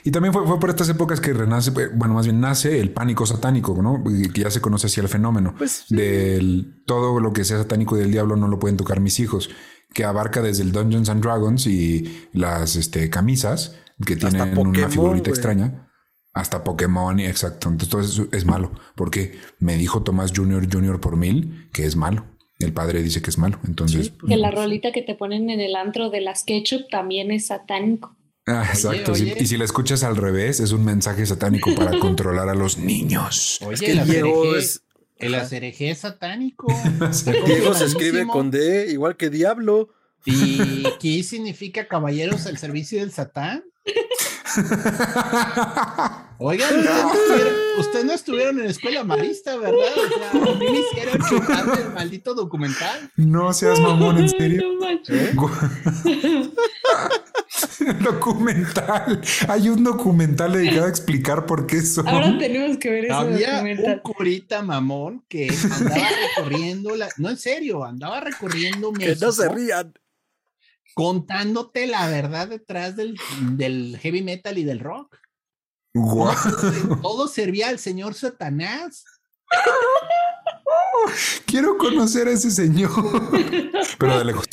y también fue, por estas épocas que renace, eh, bueno, más bien nace el pánico satánico, ¿no? Que ya se conoce así el fenómeno. Pues, Del todo lo que sea satánico del diablo no lo pueden tocar mis hijos que abarca desde el Dungeons and Dragons y las este, camisas que tienen una figurita extraña. Hasta Pokémon, exacto. Entonces todo eso es malo. Porque me dijo Tomás Junior Junior por mil que es malo. El padre dice que es malo. Entonces. Pues, que la rolita que te ponen en el antro de las ketchup también es satánico. Ah, exacto. Y si la escuchas al revés, es un mensaje satánico para [LAUGHS] controlar a los niños. es que Diego es, el acereje es satánico. [LAUGHS] Diego se escribe con D, igual que diablo. ¿Y qué significa caballeros al servicio del satán? [LAUGHS] Oigan, ustedes no estuvieron en escuela marista, ¿verdad? O sea, [LAUGHS] a mí me hicieron chutarme el maldito documental. No seas mamón, en serio. ¿Eh? [LAUGHS] documental. Hay un documental dedicado a explicar por qué son. Ahora tenemos que ver ese Había un curita mamón que andaba recorriendo la... No, en serio, andaba recorriendo Que no se rían contándote la verdad detrás del, del heavy metal y del rock. Todo servía al señor Satanás. [LAUGHS] Quiero conocer a ese señor. [LAUGHS] Pero de lejos.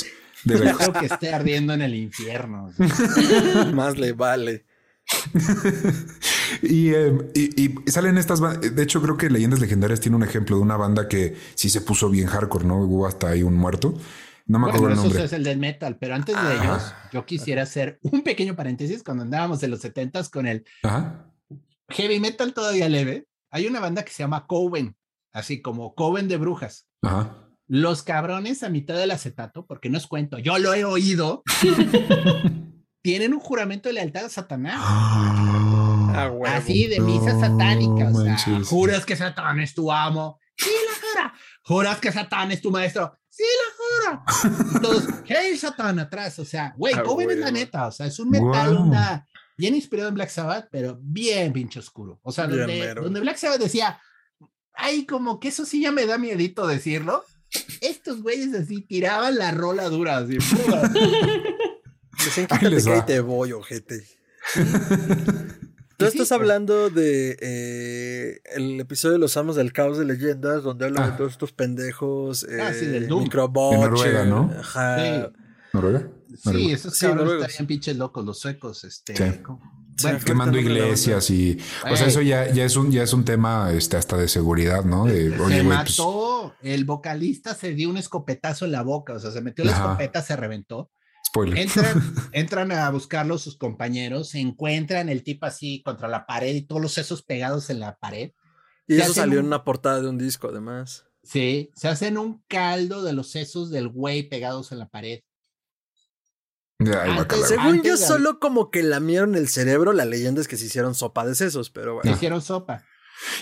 De lejos. que esté ardiendo en el infierno. [LAUGHS] Más le vale. Eh, y, y, salen estas De hecho, creo que Leyendas Legendarias tiene un ejemplo de una banda que sí se puso bien hardcore, ¿no? Hubo hasta ahí un muerto No me acuerdo bueno, el nombre. eso es el del metal, pero antes de Ah. ellos, yo quisiera hacer un pequeño paréntesis cuando andábamos en los 70s con el Ajá. heavy metal todavía leve. Hay una banda que se llama Coven, así como Coven de brujas. Ajá. Los cabrones a mitad del acetato, porque no es cuento, yo lo he oído, [LAUGHS] tienen un juramento de lealtad a Satanás. Ah, huevo. Así de misa No satánica. O sea, manches. juras que Satán es tu amo. Sí, la jura. Juras que Satán es tu maestro. Sí, la jura. Y todos, [LAUGHS] hey, Satán atrás. O sea, güey, Ah, Coven es la neta. O sea, es un metal Guau. onda bien inspirado en Black Sabbath, pero bien pinche oscuro. O sea, Bien donde, Black Sabbath decía, ay, como que eso sí ya me da miedito decirlo. Estos güeyes así tiraban la rola dura, así. [LAUGHS] Dicen, quítate que ahí te voy, ojete. [LAUGHS] Tú estás pues. hablando de eh, el episodio de los Amos del Caos de Leyendas, donde hablan Ah. de todos estos pendejos. Ah, sí, eh, del Doom. Microbots. En Noruega, ¿no? Ajá. Sí. ¿Noruega? Sí, esos Sí, cabrones estarían pinches locos, los suecos, este. Sí. Quemando iglesias y. O sea, eso ya, ya es un, ya es un tema este, hasta de seguridad, ¿no? De, se oye, pues, mató, el vocalista se dio un escopetazo en la boca, o sea, se metió la Ajá. escopeta, se reventó. Spoiler. Entran, [LAUGHS] entran a buscarlo sus compañeros, se encuentran el tipo así contra la pared y todos los sesos pegados en la pared. Y Se eso salió en un- una portada de un disco, además. Sí, se hacen un caldo de los sesos del güey pegados en la pared. Antes-. Según yo, de- solo como que lamieron el cerebro, la leyenda es que se hicieron sopa de sesos, pero Se bueno. hicieron sopa.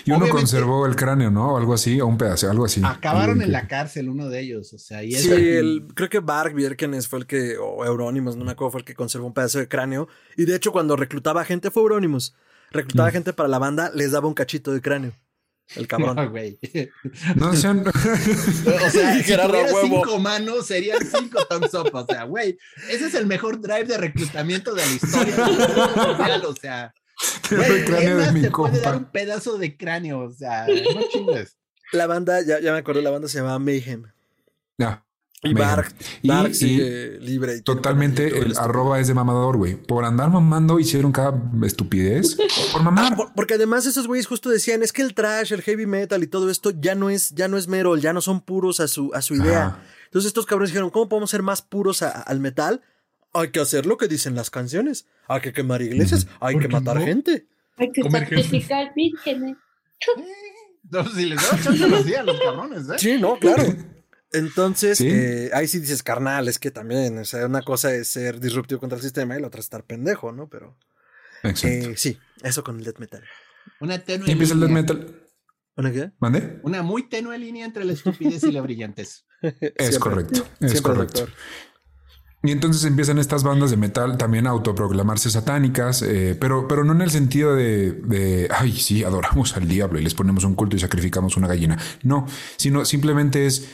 Y uno conservó el cráneo, ¿no? O algo así, o un pedazo, algo así. Acabaron Algo en la cárcel uno de ellos, o sea, y Sí, el, creo que Bark Bierkenes fue el que, o Euronymous, no me acuerdo, fue el que conservó un pedazo de cráneo. Y de hecho, cuando reclutaba gente, fue Euronymous. Reclutaba Mm. gente para la banda, les daba un cachito de cráneo. El [LAUGHS] cabrón. No, güey. No [LAUGHS] sean. O sea, [LAUGHS] si tuviera cinco manos, serían cinco thumbs up. O sea, güey, ese es el mejor drive de reclutamiento de la historia. mundial, o sea, [LAUGHS] Quiero el cráneo ¿quién de mi puede dar un pedazo de cráneo? O sea, no chingues. La banda, ya, ya me acuerdo, la banda se llamaba Mayhem. Ya. Y Mayhem. Bark, Y- Bark y libre. y Totalmente el arroba es de mamador, güey. Por andar mamando hicieron cada estupidez. [LAUGHS] Por mamar. Ah, por- porque además esos güeyes justo decían, es que el trash, el heavy metal y todo esto ya no es, ya no es metal, ya no son puros a su, a su idea. Entonces estos cabrones dijeron, ¿cómo podemos ser más puros a- al metal? Hay que hacer lo que dicen las canciones. Hay que quemar iglesias, hay ¿Por que matar no? gente. Hay que sacrificar vírgenes. [LAUGHS] No, si les da chance lo hacían los cabrones, ¿eh? Sí, no, claro. [LAUGHS] Entonces, Sí. eh, ahí sí dices, carnal, es que también, o sea, una cosa es ser disruptivo contra el sistema y la otra es estar pendejo, ¿no? Pero eh, sí, eso con el death metal. Una tenue empieza el death metal. ¿Una qué? ¿Mande? Una muy tenue línea entre la estupidez y la brillantez. [LAUGHS] Es Siempre. correcto. Es Siempre, correcto. doctor. Y entonces empiezan estas bandas de metal también a autoproclamarse satánicas, eh, pero, pero no en el sentido de, de, ay, sí, adoramos al diablo y les ponemos un culto y sacrificamos una gallina. No, sino simplemente es,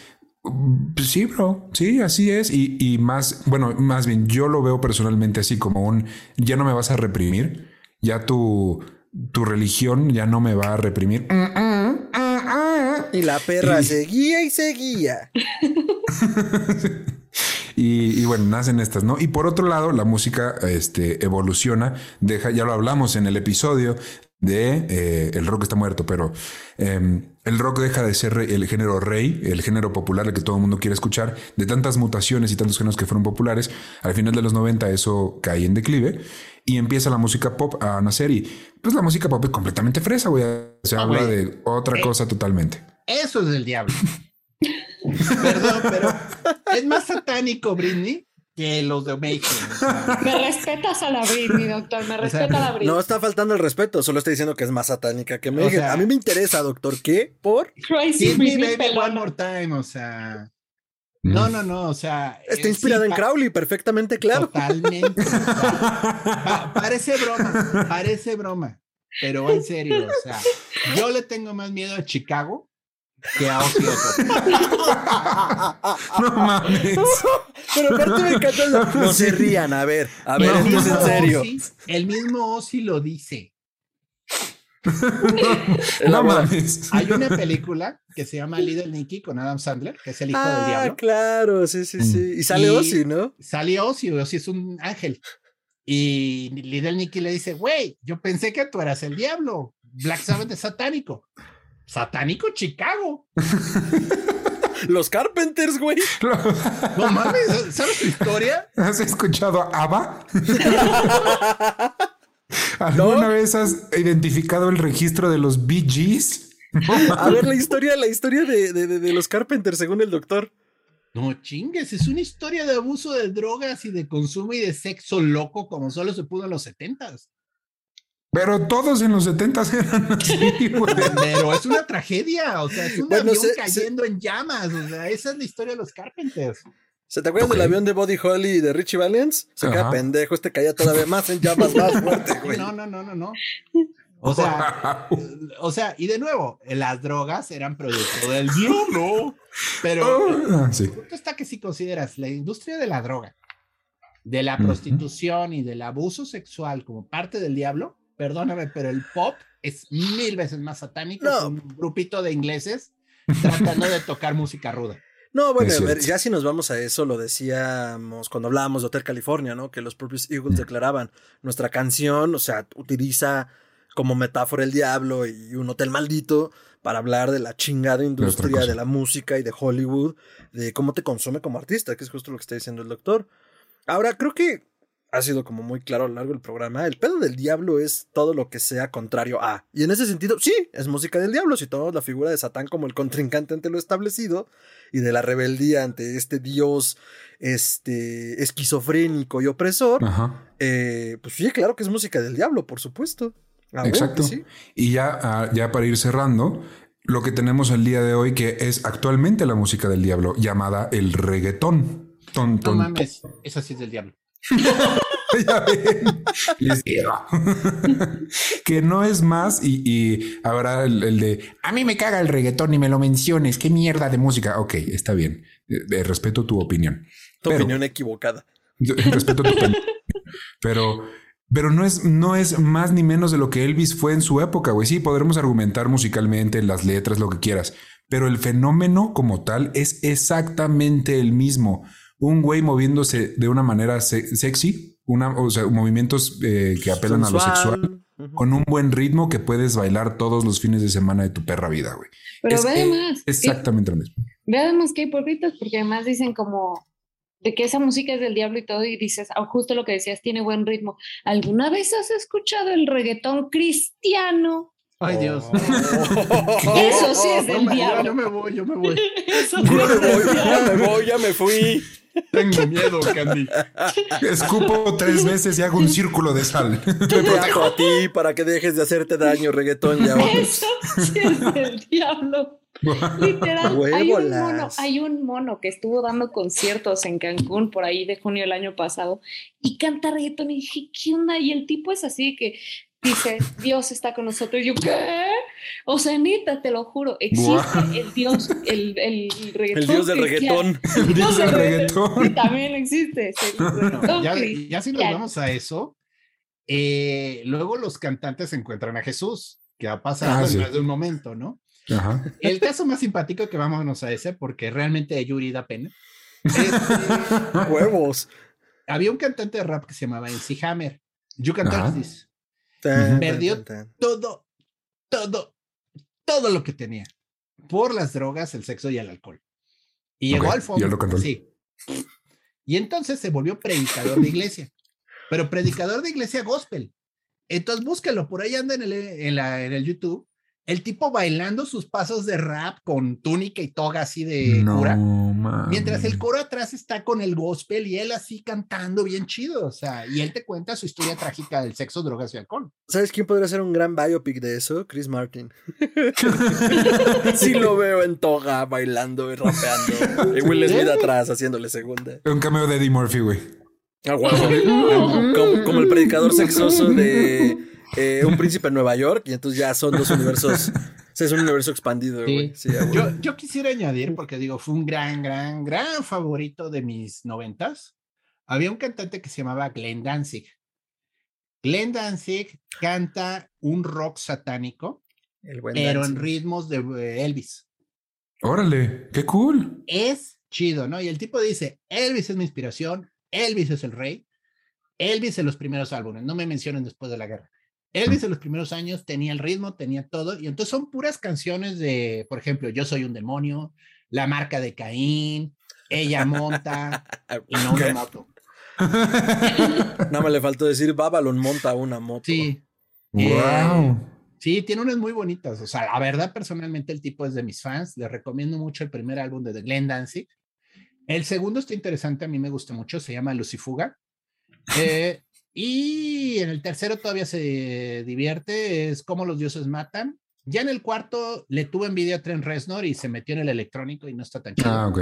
mm, pues sí, bro, sí, así es. Y, y más, bueno, más bien yo lo veo personalmente así como un, ya no me vas a reprimir, ya tu, tu religión ya no me va a reprimir. Y la perra Y- seguía y seguía. [LAUGHS] [LAUGHS] Y, y bueno, nacen estas, ¿no? Y por otro lado, la música este, evoluciona, deja, ya lo hablamos en el episodio de eh, el rock está muerto, pero eh, el rock deja de ser el género rey, el género popular, el que todo el mundo quiere escuchar, de tantas mutaciones y tantos géneros que fueron populares. Al final de los 90 eso cae en declive y empieza la música pop a nacer y pues la música pop es completamente fresa, güey. Se Ah, habla de otra Eh. cosa totalmente. Eso es del diablo. [LAUGHS] Perdón, pero es más satánico Britney que los de Mayhem. o sea, Me respetas a la Britney, doctor. Me sea, respeta a la Britney. No está faltando el respeto, solo está diciendo que es más satánica que me O sea- A mí me interesa, doctor. ¿Qué? ¿Por? Crazy Britney baby one more time, o sea. No, no, no, o sea. Está eh, inspirada sí, en Crowley, perfectamente claro. Totalmente. o sea, pa- parece broma, parece broma, pero en serio, o sea, yo le tengo más miedo a Chicago que a Ozzy Osbourne. No mames. Pero aparte me encanta. eso. [LAUGHS] No se rían, a ver, a ver, No, esto es en serio. Ozzy- el mismo Ozzy lo dice. [LAUGHS] No mames. Hay una película que se llama Little Nicky con Adam Sandler, que es el hijo del Ah, diablo. claro, sí, sí, sí. Y sale Y- Ozzy, ¿no? Sale Ozzy, Ozzy es un ángel. Y Little Nicky le dice, güey, yo pensé que tú eras el diablo. Black Sabbath es satánico. Satánico Chicago. [LAUGHS] Los Carpenters, güey. No mames, ¿sabes su historia? ¿Has escuchado a ABBA? [LAUGHS] ¿Alguna vez has identificado el registro de los Bee Gees? A ver, la historia, la historia de, de, de, de los Carpenters, según el doctor. No chingues, es una historia de abuso de drogas y de consumo y de sexo loco como solo se pudo en los setentas. Pero todos en los setentas eran [LAUGHS] así, güey. Pero es una tragedia, o sea, es un Bueno, avión se- cayendo en llamas, o sea, esa es la historia de los Carpenters. ¿Se te acuerdas del avión de Buddy Holly y de Richie Valens? Se queda pendejo, este caía todavía más en llamas, más [LAUGHS] fuerte, güey. No, no, no, no, no. [LAUGHS] O sea, o sea, y de nuevo, las drogas eran producto del diablo, pero Ah, sí. el punto está que si consideras la industria de la droga, de la prostitución y del abuso sexual como parte del diablo, perdóname, pero el pop es mil veces más satánico No. que un grupito de ingleses tratando de tocar música ruda. No, bueno, a ver, ya si nos vamos a eso, lo decíamos cuando hablábamos de Hotel California, ¿no? Que los propios Eagles declaraban, nuestra canción, o sea, utiliza como metáfora el diablo y un hotel maldito para hablar de la chingada industria cosa. de la música y de Hollywood, de cómo te consume como artista, que es justo lo que está diciendo el doctor. Ahora, creo que ha sido como muy claro a lo largo del programa, el pedo del diablo es todo lo que sea contrario a. Y en ese sentido, sí, es música del diablo. Si tomamos la figura de Satán como el contrincante ante lo establecido y de la rebeldía ante este dios este, esquizofrénico y opresor, Ajá. eh, pues sí, claro que es música del diablo, por supuesto. Ah, bueno, Exacto. sí. Y ya, ah, ya para ir cerrando, lo que tenemos el día de hoy, que es actualmente la música del diablo, llamada el reggaetón. Ton, No ton, mames, eso sí es del diablo. [LAUGHS] [LAUGHS] Ya ven, les digo. [LAUGHS] que no es más y, y ahora el, el de a mí me caga el reggaetón y me lo menciones, qué mierda de música. Ok, está bien, Eh, eh, respeto tu opinión. Tu Pero- opinión equivocada. respeto tu opinión. Pero, pero no es, no es más ni menos de lo que Elvis fue en su época, güey. Sí, podremos argumentar musicalmente, las letras, lo que quieras, pero el fenómeno como tal es exactamente el mismo. Un güey moviéndose de una manera se- sexy, una, o sea, movimientos eh, que apelan a lo sexual, con un buen ritmo que puedes bailar todos los fines de semana de tu perra vida, güey. Pero Es ve además, Exactamente lo mismo. ve además que hay porritos, porque además dicen como de que esa música es del diablo y todo, y dices, ah, justo lo que decías, tiene buen ritmo. ¿Alguna vez has escuchado el reggaetón cristiano? Ay, Dios. [LAUGHS] Eso sí es del diablo. Yo me voy, yo me voy. Eso sí me voy, ya me voy, [LAUGHS] ya me fui. Tengo miedo, Candy. Escupo tres veces y hago un círculo de sal. Yo te ato a ti para que dejes de hacerte daño, reggaetón y a otros. Eso sí es del diablo. Literal, hay un, mono, hay un mono que estuvo dando conciertos en Cancún por ahí de junio del año pasado y canta reggaetón y dije, ¿qué onda? Y el tipo es así que dice, Dios está con nosotros. Y yo, ¿qué? O sea, neta, te lo juro, existe el Dios, el, el reggaetón. El dios del cristiano. reggaetón. El dios del el reggaetón. también existe. Ya, si nos vamos a eso, eh, luego los cantantes encuentran a Jesús, que ha pasado Ah, en más de un momento, ¿no? Ajá. El caso más simpático que vámonos a ese, porque realmente Yuri da pena. Este, [LAUGHS] Huevos. había un cantante de rap que se llamaba MC Hammer. You can Ajá. touch this. Tan, Perdió tan, tan. Todo, todo, todo lo que tenía. Por las drogas, el sexo y el alcohol. Y llegó al y fondo. el rock and roll. Sí. Y entonces se volvió predicador de iglesia. Pero predicador de iglesia gospel. Entonces búsquelo, por ahí anda en el, en la, en el YouTube. El tipo bailando sus pasos de rap con túnica y toga así de no, cura. Mientras el coro atrás está con el gospel y él así cantando bien chido. O sea, y él te cuenta su historia trágica del sexo, drogas y alcohol. ¿Sabes quién podría ser un gran biopic de eso? Chris Martin. [LAUGHS] [LAUGHS] sí lo veo en toga, bailando y rapeando. Y Will Smith atrás haciéndole segunda. Un cameo de Eddie Murphy, güey. Ah, como, como el predicador sexoso de eh, Un príncipe en Nueva York. Y entonces ya son dos universos. O [LAUGHS] sea, es un universo expandido, güey. Sí. Yo, yo quisiera añadir, porque digo, fue un gran, gran, gran favorito de mis noventas. Había un cantante que se llamaba Glenn Danzig. Glenn Danzig canta un rock satánico, El buen pero en ritmos de eh, Elvis. Órale, qué cool. Es chido, ¿no? Y el tipo dice, Elvis es mi inspiración, Elvis es el rey, Elvis en los primeros álbumes, no me mencionen después de la guerra. Elvis en los primeros años tenía el ritmo, tenía todo, y entonces son puras canciones de, por ejemplo, Yo soy un demonio, la marca de Caín, ella monta [LAUGHS] y no una moto. [LAUGHS] Nada más le faltó decir Babylon monta una moto. Sí. Wow. Eh, sí, tiene unas muy bonitas. O sea, la verdad, personalmente, el tipo es de mis fans. Les recomiendo mucho el primer álbum de The Glenn Danzig. El segundo está interesante, a mí me gusta mucho, se llama Lucifuga. Eh, y en el tercero todavía se divierte, es Cómo los dioses matan. Ya en el cuarto le tuve envidia a Trent Reznor y se metió en el electrónico y no está tan chido. Ah, ok.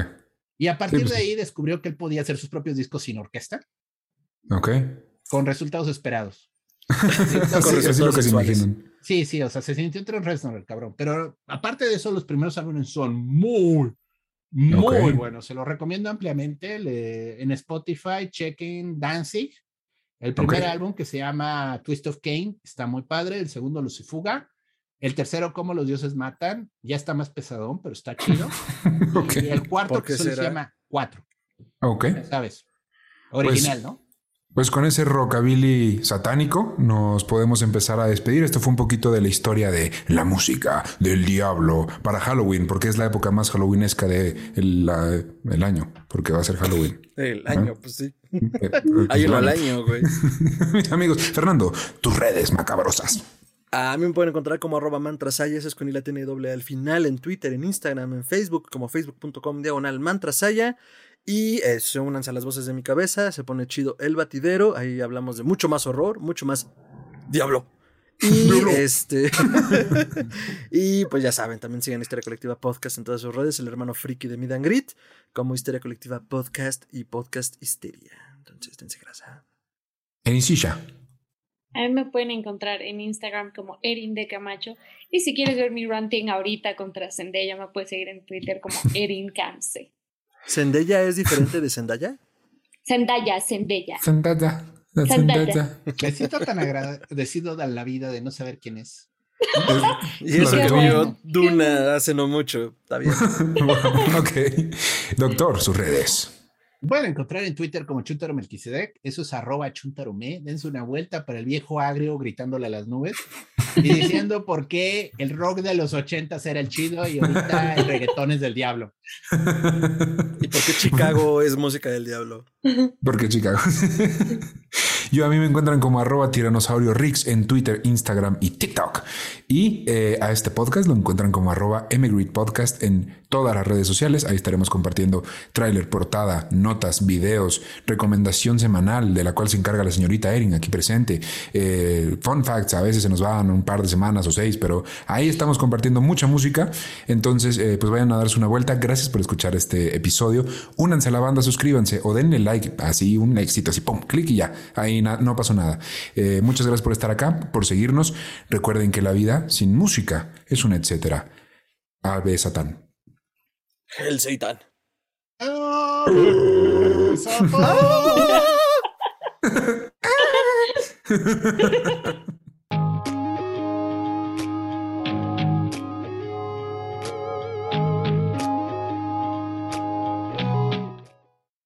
Y a partir pues de sí. ahí descubrió que él podía hacer sus propios discos sin orquesta, Ok. con resultados esperados. Con [LAUGHS] Sí, así es lo que se imaginan. Sí, sí, o sea, se sintió Trent Reznor el cabrón. Pero aparte de eso, los primeros álbumes son muy, muy Ok. buenos. Se los recomiendo ampliamente. Le- en Spotify, chequen Danzig. El primer álbum que se llama Twist of Cain está muy padre. El segundo, Lucifuga. El tercero, Cómo los dioses matan. Ya está más pesadón, pero está chido. [LAUGHS] Y el cuarto, ¿Por que solo se llama Cuatro. Ok. ya ¿Sabes? Original, ¿no? Pues con ese rockabilly satánico nos podemos empezar a despedir. Esto fue un poquito de la historia de la música del diablo para Halloween, porque es la época más halloweenesca de el, la- el año, porque va a ser Halloween. El año, pues sí. Eh, [LAUGHS] Hay uno al pues, año, güey. [LAUGHS] Amigos, Fernando, tus redes macabrosas. A mí me pueden encontrar como arroba mantrasaya, es con y doble al final, en Twitter, en Instagram, en Facebook, como facebook.com diagonal mantrasaya. Y eso, únanse a las voces de mi cabeza, se pone chido el batidero, ahí hablamos de mucho más horror, mucho más diablo. Y este. [LAUGHS] [LAUGHS] y pues ya saben, también sigan Histeria Colectiva Podcast en todas sus redes, el hermano friki de Mid and Grit, como Histeria Colectiva Podcast y Podcast Histeria. Entonces, dense grasa. En Isisha. A mí me pueden encontrar en Instagram como Erin de Camacho. Y si quieres ver mi ranting ahorita contra Zendaya, me puedes seguir en Twitter como [LAUGHS] Erin Camse. ¿Zendaya es diferente de Zendaya? Zendaya, Zendaya. Zendaya. Zendaya. Me siento tan agradecido de la vida de no saber quién es. [LAUGHS] Y eso que vio Duna hace no mucho. Está bien. [LAUGHS] ok. Doctor, sus redes. Pueden encontrar en Twitter como Chuntaro Melquisedec, eso es arroba chuntaromé, dense una vuelta para el viejo agrio gritándole a las nubes y diciendo por qué el rock de los ochentas era el chido y ahorita el reggaetón es del diablo. [LAUGHS] ¿Y por qué Chicago es música del diablo? [LAUGHS] Porque Chicago. [LAUGHS] Yo a mí me encuentran como arroba tiranosaurio Rix en Twitter, Instagram y TikTok. Y eh, a este podcast lo encuentran como arroba Podcast en todas las redes sociales. Ahí estaremos compartiendo tráiler, portada, notas, videos, recomendación semanal de la cual se encarga la señorita Erin aquí presente. Eh, fun facts, a veces se nos van un par de semanas o seis, pero ahí estamos compartiendo mucha música. Entonces, eh, pues vayan a darse una vuelta. Gracias por escuchar este episodio. Únanse a la banda, suscríbanse o denle like, así un éxito, así pum, clic y ya. Ahí no pasó nada. Eh, muchas gracias por estar acá, por seguirnos. Recuerden que la vida sin música es un etcétera. Ave Satán. El Seitan. ¡Ah! ¡Satán! [LAUGHS]